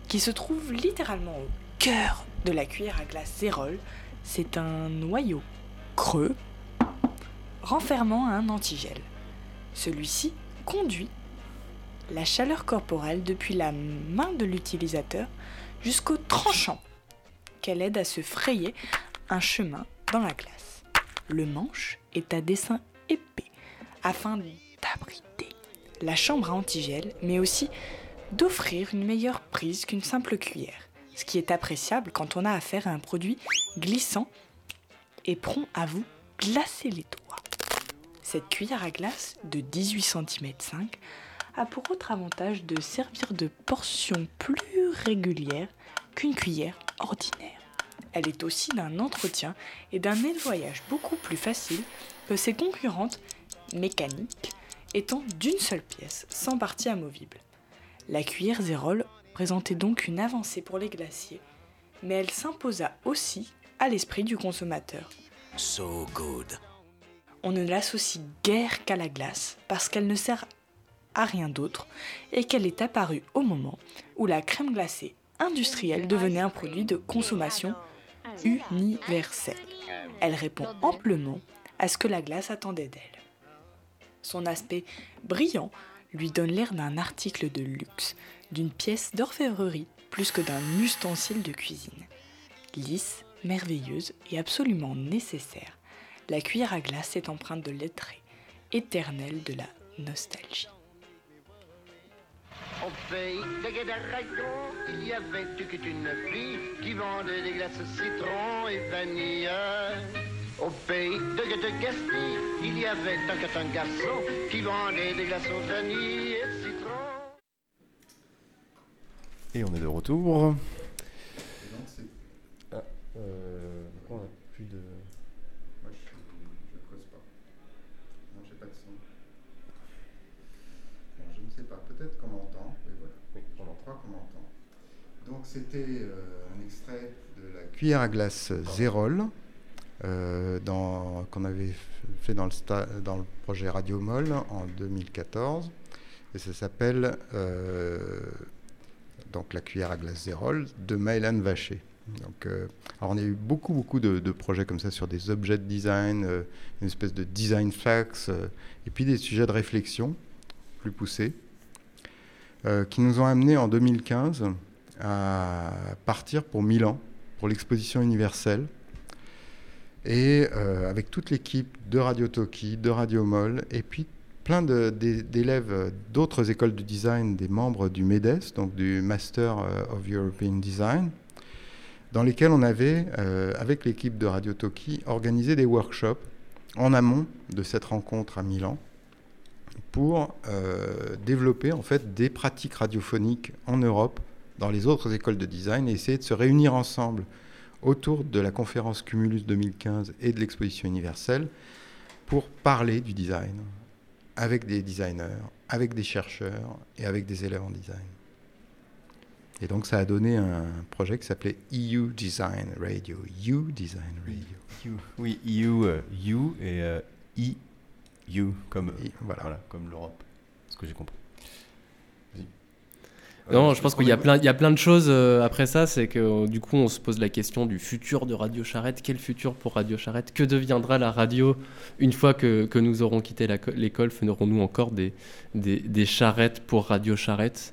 qui se trouve littéralement au cœur de la cuillère à glace Zérol, c'est un noyau creux renfermant un antigel. Celui-ci conduit la chaleur corporelle depuis la main de l'utilisateur jusqu'au tranchant qu'elle aide à se frayer un chemin dans la glace. Le manche est à dessin épais afin d'abriter la chambre à antigel, mais aussi d'offrir une meilleure prise qu'une simple cuillère, ce qui est appréciable quand on a affaire à un produit glissant et prompt à vous glacer les doigts. Cette cuillère à glace de 18 cm 5 a pour autre avantage de servir de portion plus régulière qu'une cuillère ordinaire. Elle est aussi d'un entretien et d'un nettoyage beaucoup plus facile que ses concurrentes mécaniques étant d'une seule pièce, sans partie amovible. La cuillère Zérol présentait donc une avancée pour les glaciers, mais elle s'imposa aussi à l'esprit du consommateur. So good. On ne l'associe guère qu'à la glace, parce qu'elle ne sert à rien d'autre, et qu'elle est apparue au moment où la crème glacée industrielle devenait un produit de consommation universelle. Elle répond amplement à ce que la glace attendait d'elle. Son aspect brillant lui donne l'air d'un article de luxe, d'une pièce d'orfèvrerie plus que d'un ustensile de cuisine. Lisse, merveilleuse et absolument nécessaire, la cuillère à glace est empreinte de lettré éternel de la nostalgie. Au pays de il y avait une fille qui vendait des glaces citron et vanille. Au pays de Gaspé, il y avait un, garçon qui vendait des glaçons vanille et citron. Et on est de retour. Ah, euh, on a plus de. Moi, je, ne creuse pas. Non, j'ai pas de son. je ne sais pas. Peut-être qu'on m'entend. Qu'on m'entend. Donc, c'était euh, un extrait de la cuillère à glace Zérol. Euh, qu'on avait fait dans le, projet Radio Moll en 2014. Et ça s'appelle euh, La cuillère à glace Zérol de Mylan Vacher. Donc, alors on a eu beaucoup, beaucoup de, projets comme ça sur des objets de design, une espèce de design facts, et puis des sujets de réflexion plus poussés, qui nous ont amenés en 2015 à partir pour Milan, pour l'exposition universelle, et euh, avec toute l'équipe de Radio Toki, de Radio Moll, et puis plein d'élèves d'autres écoles de design, des membres du MEDES, donc du Master euh, of European Design, dans lesquels on avait, euh, avec l'équipe de Radio Toki, organisé des workshops en amont de cette rencontre à Milan, pour euh, développer en fait des pratiques radiophoniques en Europe, dans les autres écoles de design, et essayer de se réunir ensemble autour de la conférence Cumulus 2015 et de l'exposition universelle pour parler du design avec des designers, avec des chercheurs et avec des élèves en design. Et donc ça a donné un projet qui s'appelait EU Design Radio. EU Design Radio. oui, EU, euh, U et euh, EU comme, voilà. comme l'Europe. Ce que j'ai compris. Non, je pense qu'il y, a plein, il y a plein de choses euh, après ça. C'est que du coup, on se pose la question du futur de Radio Charrette. Quel futur pour Radio Charrette? Que deviendra la radio une fois que, que nous aurons quitté l'école Ferons-nous encore des, des, des, charrettes pour Radio Charrette?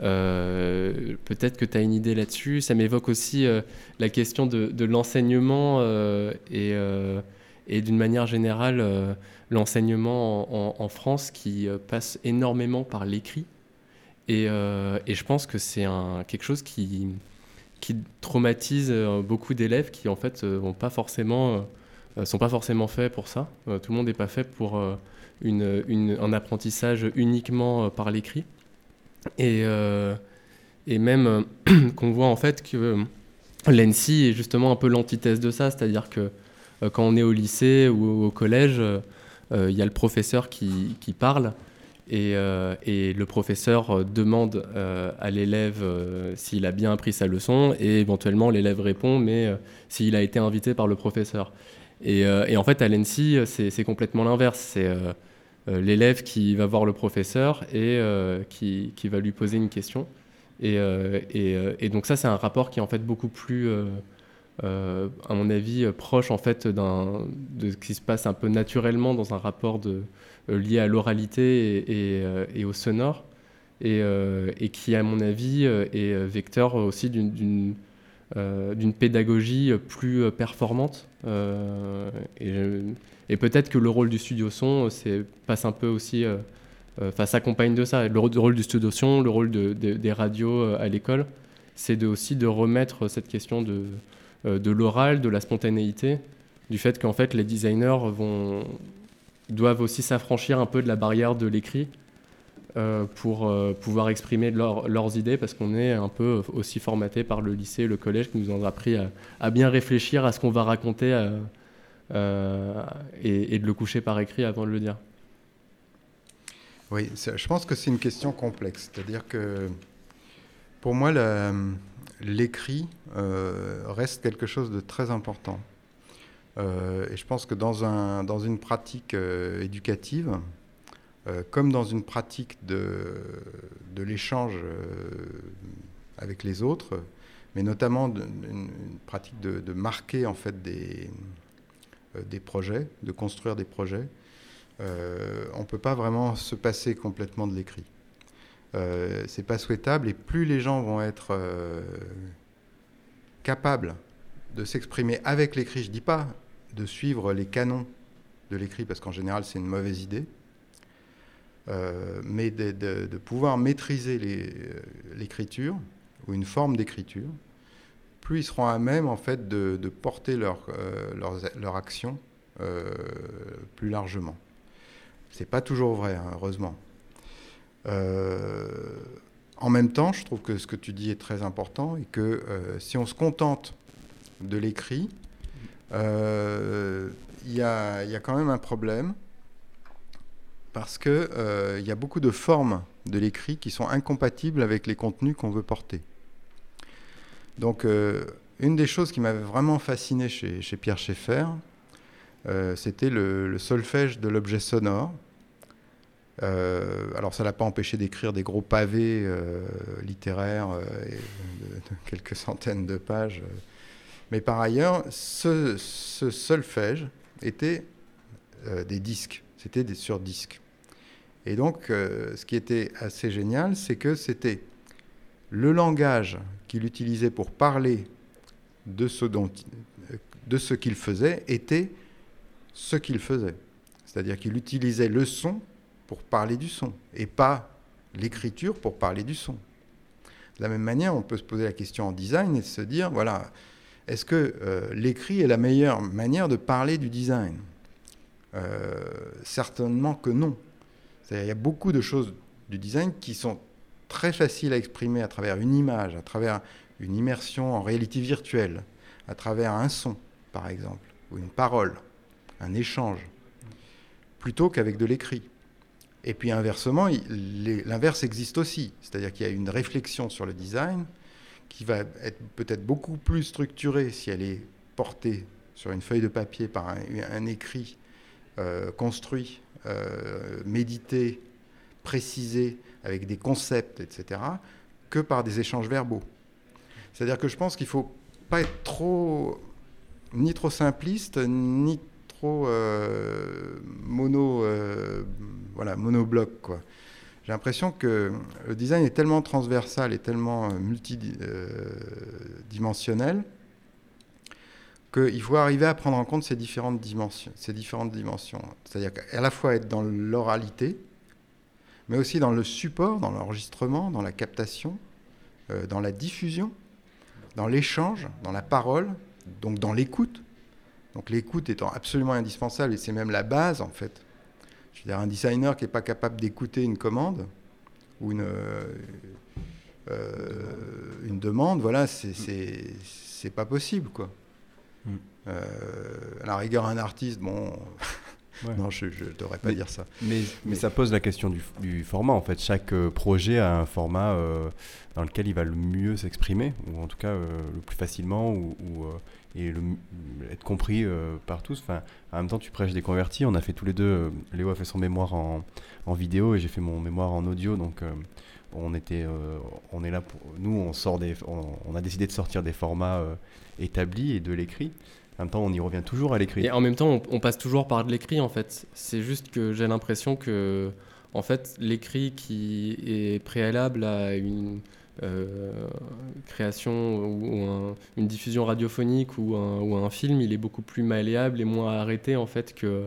Euh, Peut-être que tu as une idée là-dessus. Ça m'évoque aussi euh, la question de, de l'enseignement et, et d'une manière générale, l'enseignement en, France qui passe énormément par l'écrit. Euh, et, je pense que c'est quelque chose qui, qui traumatise euh, beaucoup d'élèves qui en fait euh, vont pas forcément, sont pas forcément faits pour ça. tout le monde n'est pas fait pour une, un apprentissage uniquement par l'écrit. Et, et même qu'on voit en fait que l'ENSI est justement un peu l'antithèse de ça, c'est-à-dire que quand on est au lycée ou au collège, il y a le professeur qui, qui parle euh, et, le professeur demande euh, à l'élève euh, s'il a bien appris sa leçon et éventuellement l'élève répond mais s'il a été invité par le professeur. Et, en fait à l'ENSI c'est complètement l'inverse. C'est l'élève qui va voir le professeur et qui, qui, va lui poser une question. Et, et donc ça c'est un rapport qui est en fait beaucoup plus... à mon avis, proche en fait de ce qui se passe un peu naturellement dans un rapport euh, lié à l'oralité et, euh, au sonore, euh, et, qui, à mon avis, est vecteur aussi d'une pédagogie plus performante. et, peut-être que le rôle du studio son passe un peu aussi, enfin s'accompagne de ça. Le rôle, du studio son, le rôle des radios à l'école, c'est aussi de remettre cette question de, de l'oral, de la spontanéité, du fait qu'en fait les designers vont, doivent aussi s'affranchir un peu de la barrière de l'écrit euh, pour euh, pouvoir exprimer leurs idées parce qu'on est un peu aussi formaté par le lycée et le collège qui nous ont appris à, bien réfléchir à ce qu'on va raconter euh, et, de le coucher par écrit avant de le dire. Oui, je pense que c'est une question complexe. C'est-à-dire que pour moi, l'écrit reste quelque chose de très important. Euh, et je pense que dans, un, dans une pratique euh, éducative, euh, comme dans une pratique de, l'échange avec les autres, mais notamment une, pratique de, marquer en fait des projets, de construire des projets, on ne peut pas vraiment se passer complètement de l'écrit. Euh, c'est pas souhaitable et plus les gens vont être capables de s'exprimer avec l'écrit, je dis pas de suivre les canons de l'écrit, parce qu'en général c'est une mauvaise idée, euh, mais de, pouvoir maîtriser euh, l'écriture ou une forme d'écriture, plus ils seront à même en fait de, porter leur, euh, leur, action plus largement. C'est pas toujours vrai, hein, heureusement. En même temps, je trouve que ce que tu dis est très important et que si on se contente de l'écrit, il euh, y, a, quand même un problème parce qu'il euh, y a beaucoup de formes de l'écrit qui sont incompatibles avec les contenus qu'on veut porter. Donc, euh, une des choses qui m'avait vraiment fasciné chez, Pierre Schaeffer, c'était le, solfège de l'objet sonore. Alors, ça l'a pas empêché d'écrire des gros pavés littéraires de, quelques centaines de pages mais par ailleurs, ce, solfège était euh, des disques, c'était des sur disques. Et donc, euh, ce qui était assez génial, c'est que c'était le langage qu'il utilisait pour parler de ce, de ce qu'il faisait était ce qu'il faisait. C'est-à-dire qu'il utilisait le son pour parler du son et pas l'écriture pour parler du son. De la même manière, on peut se poser la question en design et se dire, voilà, est-ce que euh, l'écrit est la meilleure manière de parler du design? Euh, Certainement que non. Il y a beaucoup de choses du design qui sont très faciles à exprimer à travers une image, à travers une immersion en réalité virtuelle, à travers un son, par exemple, ou une parole, un échange, plutôt qu'avec de l'écrit. Et puis inversement, l'inverse existe aussi, c'est-à-dire qu'il y a une réflexion sur le design qui va être peut-être beaucoup plus structurée si elle est portée sur une feuille de papier par un, écrit euh, construit, euh, médité, précisé, avec des concepts, etc., que par des échanges verbaux. C'est-à-dire que je pense qu'il ne faut pas être trop, ni trop simpliste, ni trop euh, mono, euh, voilà, monobloc. Quoi. J'ai l'impression que le design est tellement transversal et tellement multidimensionnel qu'il faut arriver à prendre en compte ces différentes dimensions. Ces différentes dimensions. C'est-à-dire qu'à la fois être dans l'oralité, mais aussi dans le support, dans l'enregistrement, dans la captation, euh, dans la diffusion, dans l'échange, dans la parole, donc dans l'écoute. Donc l'écoute étant absolument indispensable, et c'est même la base en fait. Je veux dire, un designer qui n'est pas capable d'écouter une commande ou une, euh, euh, une demande, voilà, c'est pas possible quoi. Mm. à la rigueur, un artiste, bon, non, je ne devrais pas dire ça. Mais, mais, ça pose la question du, format, en fait. Chaque euh, projet a un format euh, dans lequel il va le mieux s'exprimer, ou en tout cas euh, le plus facilement, ou, et le, être compris par tous. Enfin, en même temps, tu prêches des convertis. On a fait tous les deux, Léo a fait son mémoire en, en vidéo et j'ai fait mon mémoire en audio, donc on était on est là pour nous on sort des on, a décidé de sortir des formats établis et de l'écrit en même temps, on y revient toujours à l'écrit. Et en même temps, on, passe toujours par de l'écrit, en fait. C'est juste que j'ai l'impression que, en fait, l'écrit qui est préalable à une euh, création ou une diffusion radiophonique ou un, film, il est beaucoup plus malléable et moins arrêté, en fait, que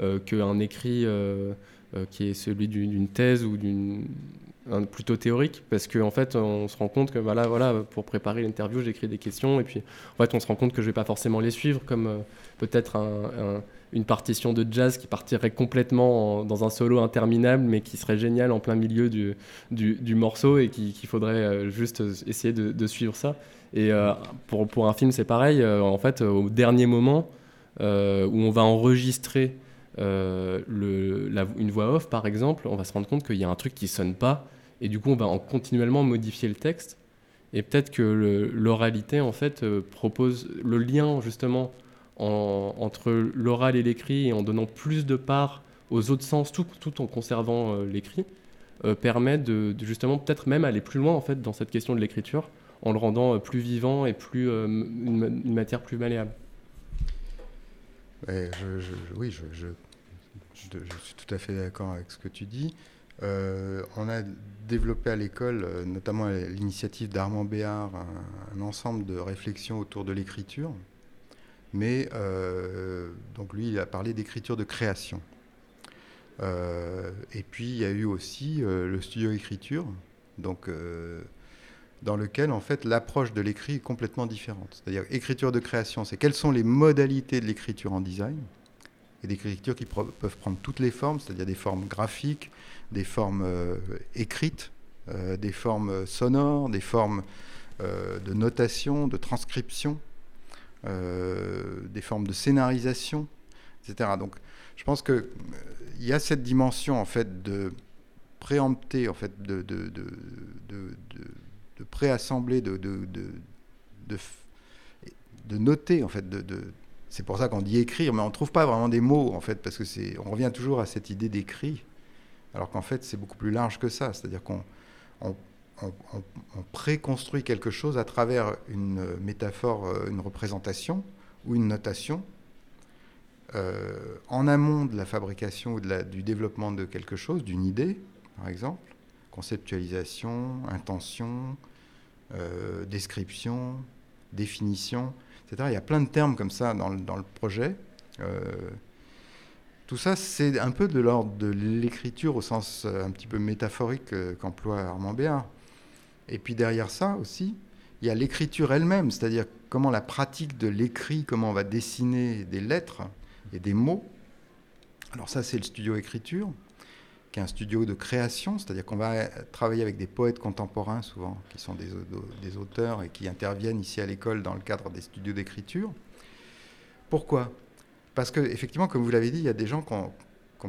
euh, qu'un écrit euh, qui est celui d'une thèse ou d'une plutôt théorique parce qu'en en fait on se rend compte que voilà voilà pour préparer l'interview j'écris des questions et puis en fait on se rend compte que je vais pas forcément les suivre comme euh, peut-être une partition de jazz qui partirait complètement dans un solo interminable mais qui serait génial en plein milieu du, du, morceau et qu'il faudrait euh, juste essayer de, suivre ça. Et euh, pour, pour un film c'est pareil en fait au dernier moment où on va enregistrer le, une voix off par exemple, on va se rendre compte qu'il y a un truc qui sonne pas et du coup, on va en continuellement modifier le texte. Et peut-être que l'oralité, en fait, euh, propose le lien, justement, entre l'oral et l'écrit, et en donnant plus de part aux autres sens, tout, en conservant euh, l'écrit, euh, permet de, justement, peut-être même aller plus loin, en fait, dans cette question de l'écriture, en le rendant plus vivant et plus, une, matière plus malléable. Oui, je, je, suis tout à fait d'accord avec ce que tu dis. Euh, on a développé à l'école, euh, notamment à l'initiative d'Armand Béard, un, ensemble de réflexions autour de l'écriture. Mais euh, donc lui, il a parlé d'écriture de création. et puis il y a eu aussi le studio écriture, donc dans lequel en fait l'approche de l'écrit est complètement différente. C'est-à-dire écriture de création, c'est quelles sont les modalités de l'écriture en design et d'écriture qui peuvent prendre toutes les formes, c'est-à-dire des formes graphiques, des formes euh, écrites, euh, des formes sonores, des formes euh, de notation, de transcription, des formes de scénarisation, etc. Donc je pense qu'il il y a cette dimension en fait de préempter, en fait, de, de préassembler, de, de, de, noter, en fait, de, c'est pour ça qu'on dit écrire, mais on ne trouve pas vraiment des mots, en fait, parce que c'est, on revient toujours à cette idée d'écrit alors qu'en fait c'est beaucoup plus large que ça. C'est-à-dire qu'on on, préconstruit quelque chose à travers une métaphore, euh, une représentation ou une notation euh, en amont de la fabrication ou du développement de quelque chose, d'une idée par exemple, conceptualisation, intention, euh, description, définition, etc. Il y a plein de termes comme ça dans le, projet. Tout ça, c'est un peu de l'ordre de l'écriture au sens euh, un petit peu métaphorique euh, qu'emploie Armand Béard. Et puis derrière ça aussi, il y a l'écriture elle-même, c'est-à-dire comment la pratique de l'écrit, comment on va dessiner des lettres et des mots. Alors ça, c'est le studio écriture. Qui est un studio de création, c'est-à-dire qu'on va travailler avec des poètes contemporains souvent, qui sont des, des auteurs et qui interviennent ici à l'école dans le cadre des studios d'écriture. Pourquoi? Parce que effectivement, comme vous l'avez dit, il y a des gens qui ont,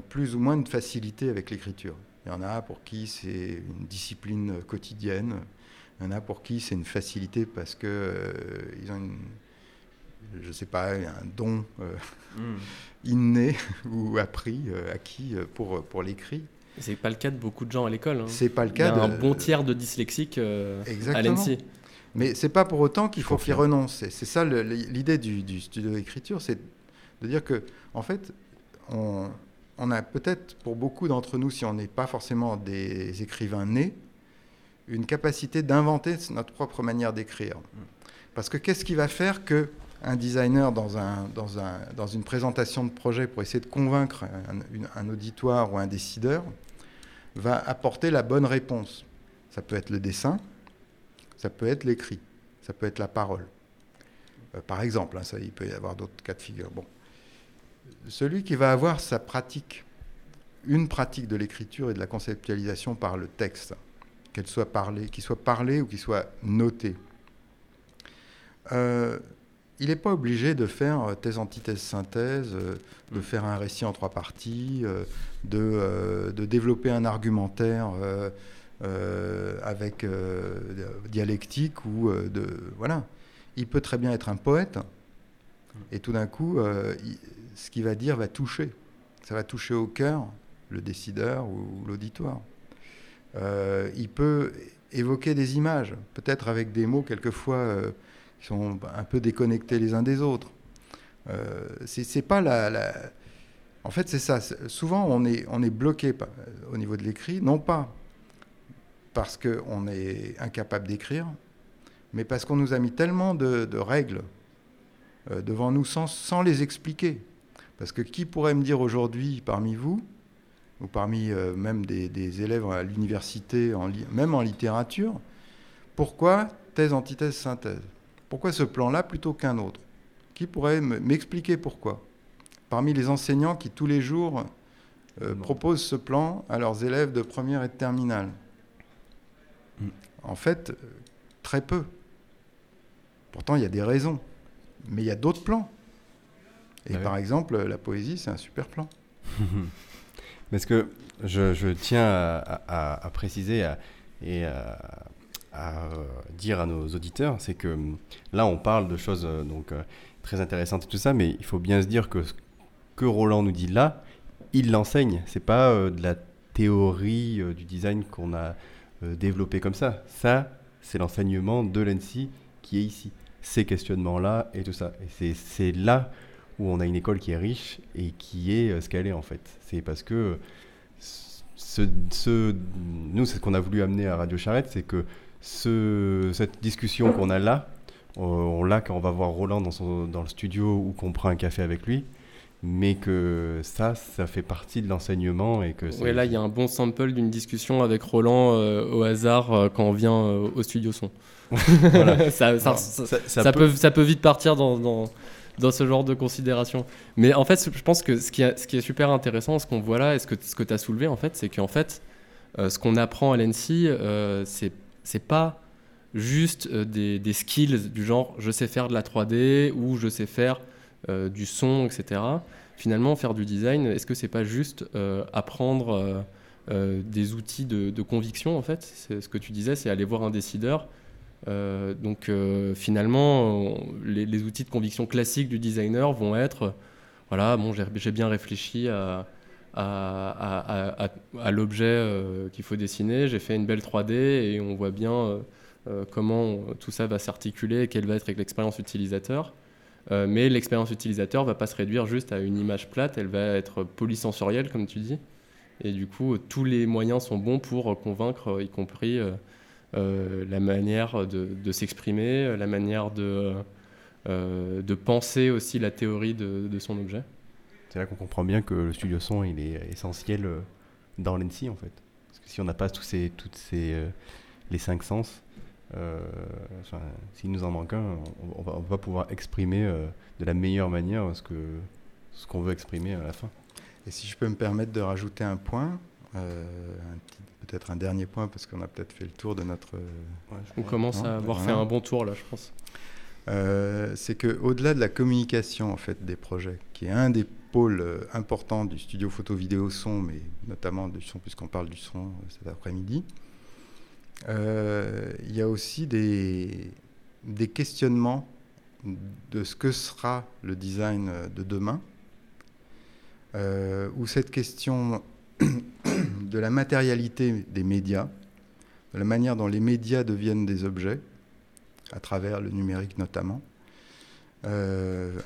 plus ou moins de facilité avec l'écriture. Il y en a pour qui c'est une discipline quotidienne, il y en a pour qui c'est une facilité parce que euh, ils ont une, je ne sais pas, un don euh, hmm. inné ou appris, euh, acquis pour, pour l'écrit. C'est pas le cas de beaucoup de gens à l'école. Hein. C'est pas le cas. Il y a un bon tiers de dyslexiques à l'ENSI. Mais c'est pas pour autant qu'il faut, qu'ils renoncent. C'est ça l'idée du, du, studio d'écriture, c'est de dire que, en fait, on, on a peut-être pour beaucoup d'entre nous, si on n'est pas forcément des écrivains nés, une capacité d'inventer notre propre manière d'écrire. Parce que qu'est-ce qui va faire que un designer dans, un, dans, un, dans une présentation de projet pour essayer de convaincre un, auditoire ou un décideur va apporter la bonne réponse Ça peut être le dessin, ça peut être l'écrit, ça peut être la parole. Euh, par exemple, hein, il peut y avoir d'autres cas de figure. Celui qui va avoir sa pratique, une pratique de l'écriture et de la conceptualisation par le texte, qu'elle soit parlée, qu'il soit parlé ou qu'il soit noté. Euh, il n'est pas obligé de faire euh, thèse, antithèse, synthèse, euh, de faire un récit en trois parties, de, de, développer un argumentaire avec dialectique ou de voilà. Il peut très bien être un poète et tout d'un coup, ce qu'il va dire va toucher. Ça va toucher au cœur le décideur ou l'auditoire. Euh, il peut évoquer des images, peut-être avec des mots quelquefois euh, sont un peu déconnectés les uns des autres. Euh, c'est pas la, En fait, c'est ça. Souvent, on est, on est bloqué au niveau de l'écrit, non pas parce qu'on est incapable d'écrire, mais parce qu'on nous a mis tellement de, règles devant nous sans, sans les expliquer. Parce que qui pourrait me dire aujourd'hui parmi vous ou parmi euh, même des, élèves à l'université, même en littérature, pourquoi thèse, antithèse, synthèse? Pourquoi ce plan-là plutôt qu'un autre? Qui pourrait m'expliquer pourquoi? Parmi les enseignants qui tous les jours euh, proposent ce plan à leurs élèves de première et de terminale mm. En fait, très peu. Pourtant, il y a des raisons. Mais il y a d'autres plans. Et ah par exemple, la poésie, c'est un super plan. Parce que je, tiens à, préciser et à, euh, dire à nos auditeurs, c'est que là, on parle de choses euh, donc, euh, très intéressantes et tout ça, mais il faut bien se dire que ce que Roland nous dit là, il l'enseigne. C'est pas de la théorie du design qu'on a développé comme ça. Ça, c'est l'enseignement de l'ENSI qui est ici. Ces questionnements-là et tout ça. C'est là où on a une école qui est riche et qui est euh, ce qu'elle est en fait. C'est parce que nous, c'est ce qu'on a voulu amener à Radio Charrette, c'est que ce, cette discussion qu'on a là, on, l'a quand on va voir Roland dans, son, dans le studio ou qu'on prend un café avec lui, mais que ça, ça fait partie de l'enseignement et que. Oui, là, il y a un bon sample d'une discussion avec Roland euh, au hasard euh, quand on vient au studio son. ça, ça, ça, peut, ça peut vite partir dans, dans dans ce genre de considération. Mais en fait, je pense que ce qui, ce qui est super intéressant, ce qu'on voit là, et ce que, ce que tu as soulevé, en fait, c'est qu'en fait, euh, ce qu'on apprend à l'ENSI, euh, c'est pas juste euh, des, skills du genre je sais faire de la 3D ou je sais faire euh, du son, etc. Finalement, faire du design, est-ce que c'est pas juste apprendre des outils de, conviction, en fait? Ce que tu disais, c'est aller voir un décideur euh, donc euh, finalement, les, outils de conviction classiques du designer vont être, voilà, bon, j'ai bien réfléchi à, à, l'objet euh, qu'il faut dessiner, j'ai fait une belle 3D et on voit bien comment tout ça va s'articuler et quelle va être l'expérience utilisateur. mais l'expérience utilisateur va pas se réduire juste à une image plate, elle va être polysensorielle, comme tu dis. Et du coup, tous les moyens sont bons pour convaincre, y compris euh, la manière de, s'exprimer, la manière euh, de penser aussi la théorie de, son objet. C'est là qu'on comprend bien que le studio son il est essentiel euh, dans l'ENSI en fait. Parce que si on n'a pas tous ces, toutes ces, les cinq sens, s'il nous en manque un, on, va, va, pouvoir exprimer de la meilleure manière ce que ce qu'on veut exprimer à la fin. Et si je peux me permettre de rajouter un point, peut-être un dernier point, parce qu'on a peut-être fait le tour de notre... on commence à avoir fait un bon tour là, je pense. c'est qu'au-delà de la communication en fait des projets, qui est un des pôles importants du studio photo vidéo son, mais notamment du son puisqu'on parle du son cet après-midi, il y a aussi des, des questionnements de ce que sera le design de demain, euh, où cette question de la matérialité des médias, de la manière dont les médias deviennent des objets, à travers le numérique notamment, euh,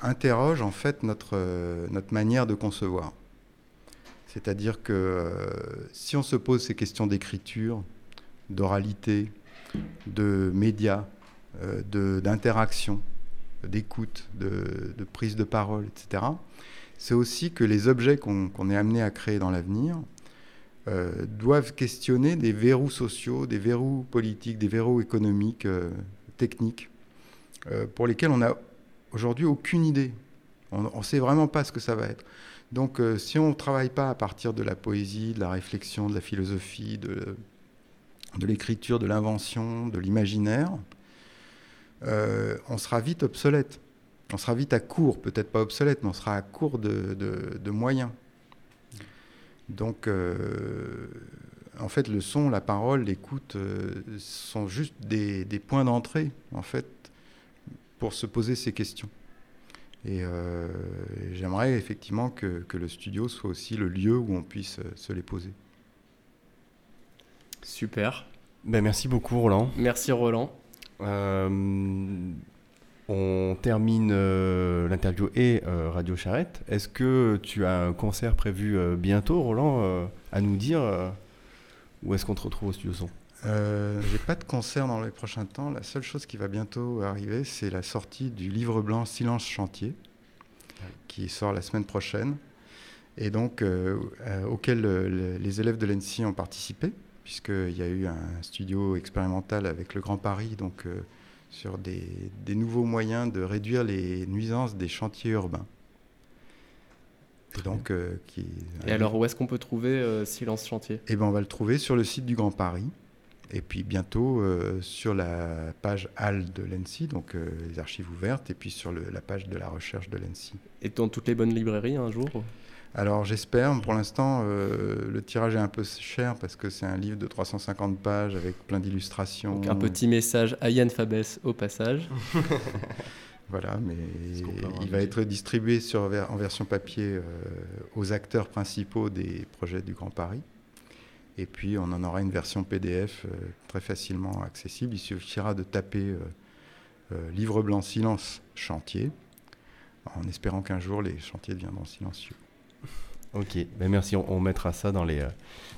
interroge en fait notre, notre manière de concevoir. C'est-à-dire que euh, si on se pose ces questions d'écriture, d'oralité, de médias, d'interaction, d'écoute, de, prise de parole, etc., c'est aussi que les objets qu'on est amené à créer dans l'avenir euh, doivent questionner des verrous sociaux, des verrous politiques, des verrous économiques, euh, techniques, euh, pour lesquels on n'a aujourd'hui aucune idée. On ne sait vraiment pas ce que ça va être. Donc si on ne travaille pas à partir de la poésie, de la réflexion, de la philosophie, de, l'écriture, de l'invention, de l'imaginaire, euh, on sera vite obsolète. On sera vite à court, peut-être pas obsolète, mais on sera à court de, moyens. Donc, euh, en fait, le son, la parole, l'écoute euh, sont juste des, points d'entrée, en fait, pour se poser ces questions. Et j'aimerais effectivement que, le studio soit aussi le lieu où on puisse se les poser. Super. Ben, merci beaucoup, Roland. Merci, Roland. Euh, on termine euh, l'interview et euh, Radio Charrette. Est-ce que tu as un concert prévu bientôt, Roland, à nous dire Où est-ce qu'on te retrouve au studio son? J'ai pas de concert dans les prochains temps. La seule chose qui va bientôt arriver, c'est la sortie du livre blanc Silence Chantier, qui sort la semaine prochaine, et donc auquel les élèves de l'ENSI ont participé puisqu'il y a eu un studio expérimental avec le Grand Paris, donc euh, sur des, nouveaux moyens de réduire les nuisances des chantiers urbains. Et, donc, euh, qui, et alors, où est-ce qu'on peut trouver euh, Silence Chantier? Eh ben, on va le trouver sur le site du Grand Paris. Et puis bientôt sur la page HAL de l'ENSI, donc les archives ouvertes, et puis sur la page de la recherche de l'ENSI. Et dans toutes les bonnes librairies un jour alors j'espère, pour l'instant euh, le tirage est un peu cher parce que c'est un livre de 350 pages avec plein d'illustrations. un petit message à Yann Fabès au passage. voilà, mais il va être distribué sur, en version papier euh, aux acteurs principaux des projets du Grand Paris. Et puis on en aura une version PDF euh, très facilement accessible. Il suffira de taper livre blanc silence chantier en espérant qu'un jour les chantiers deviendront silencieux. Ok, ben merci, on, mettra ça dans les, euh,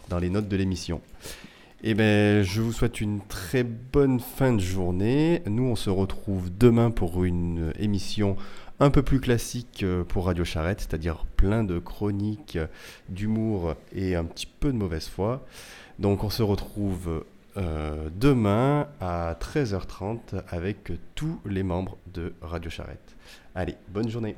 dans les notes de l'émission. Eh ben, je vous souhaite une très bonne fin de journée. Nous, on se retrouve demain pour une émission un peu plus classique euh, pour Radio Charrette, c'est-à-dire plein de chroniques, d'humour et un petit peu de mauvaise foi. Donc, on se retrouve euh, demain à 13h30 avec tous les membres de Radio Charrette. Allez, bonne journée.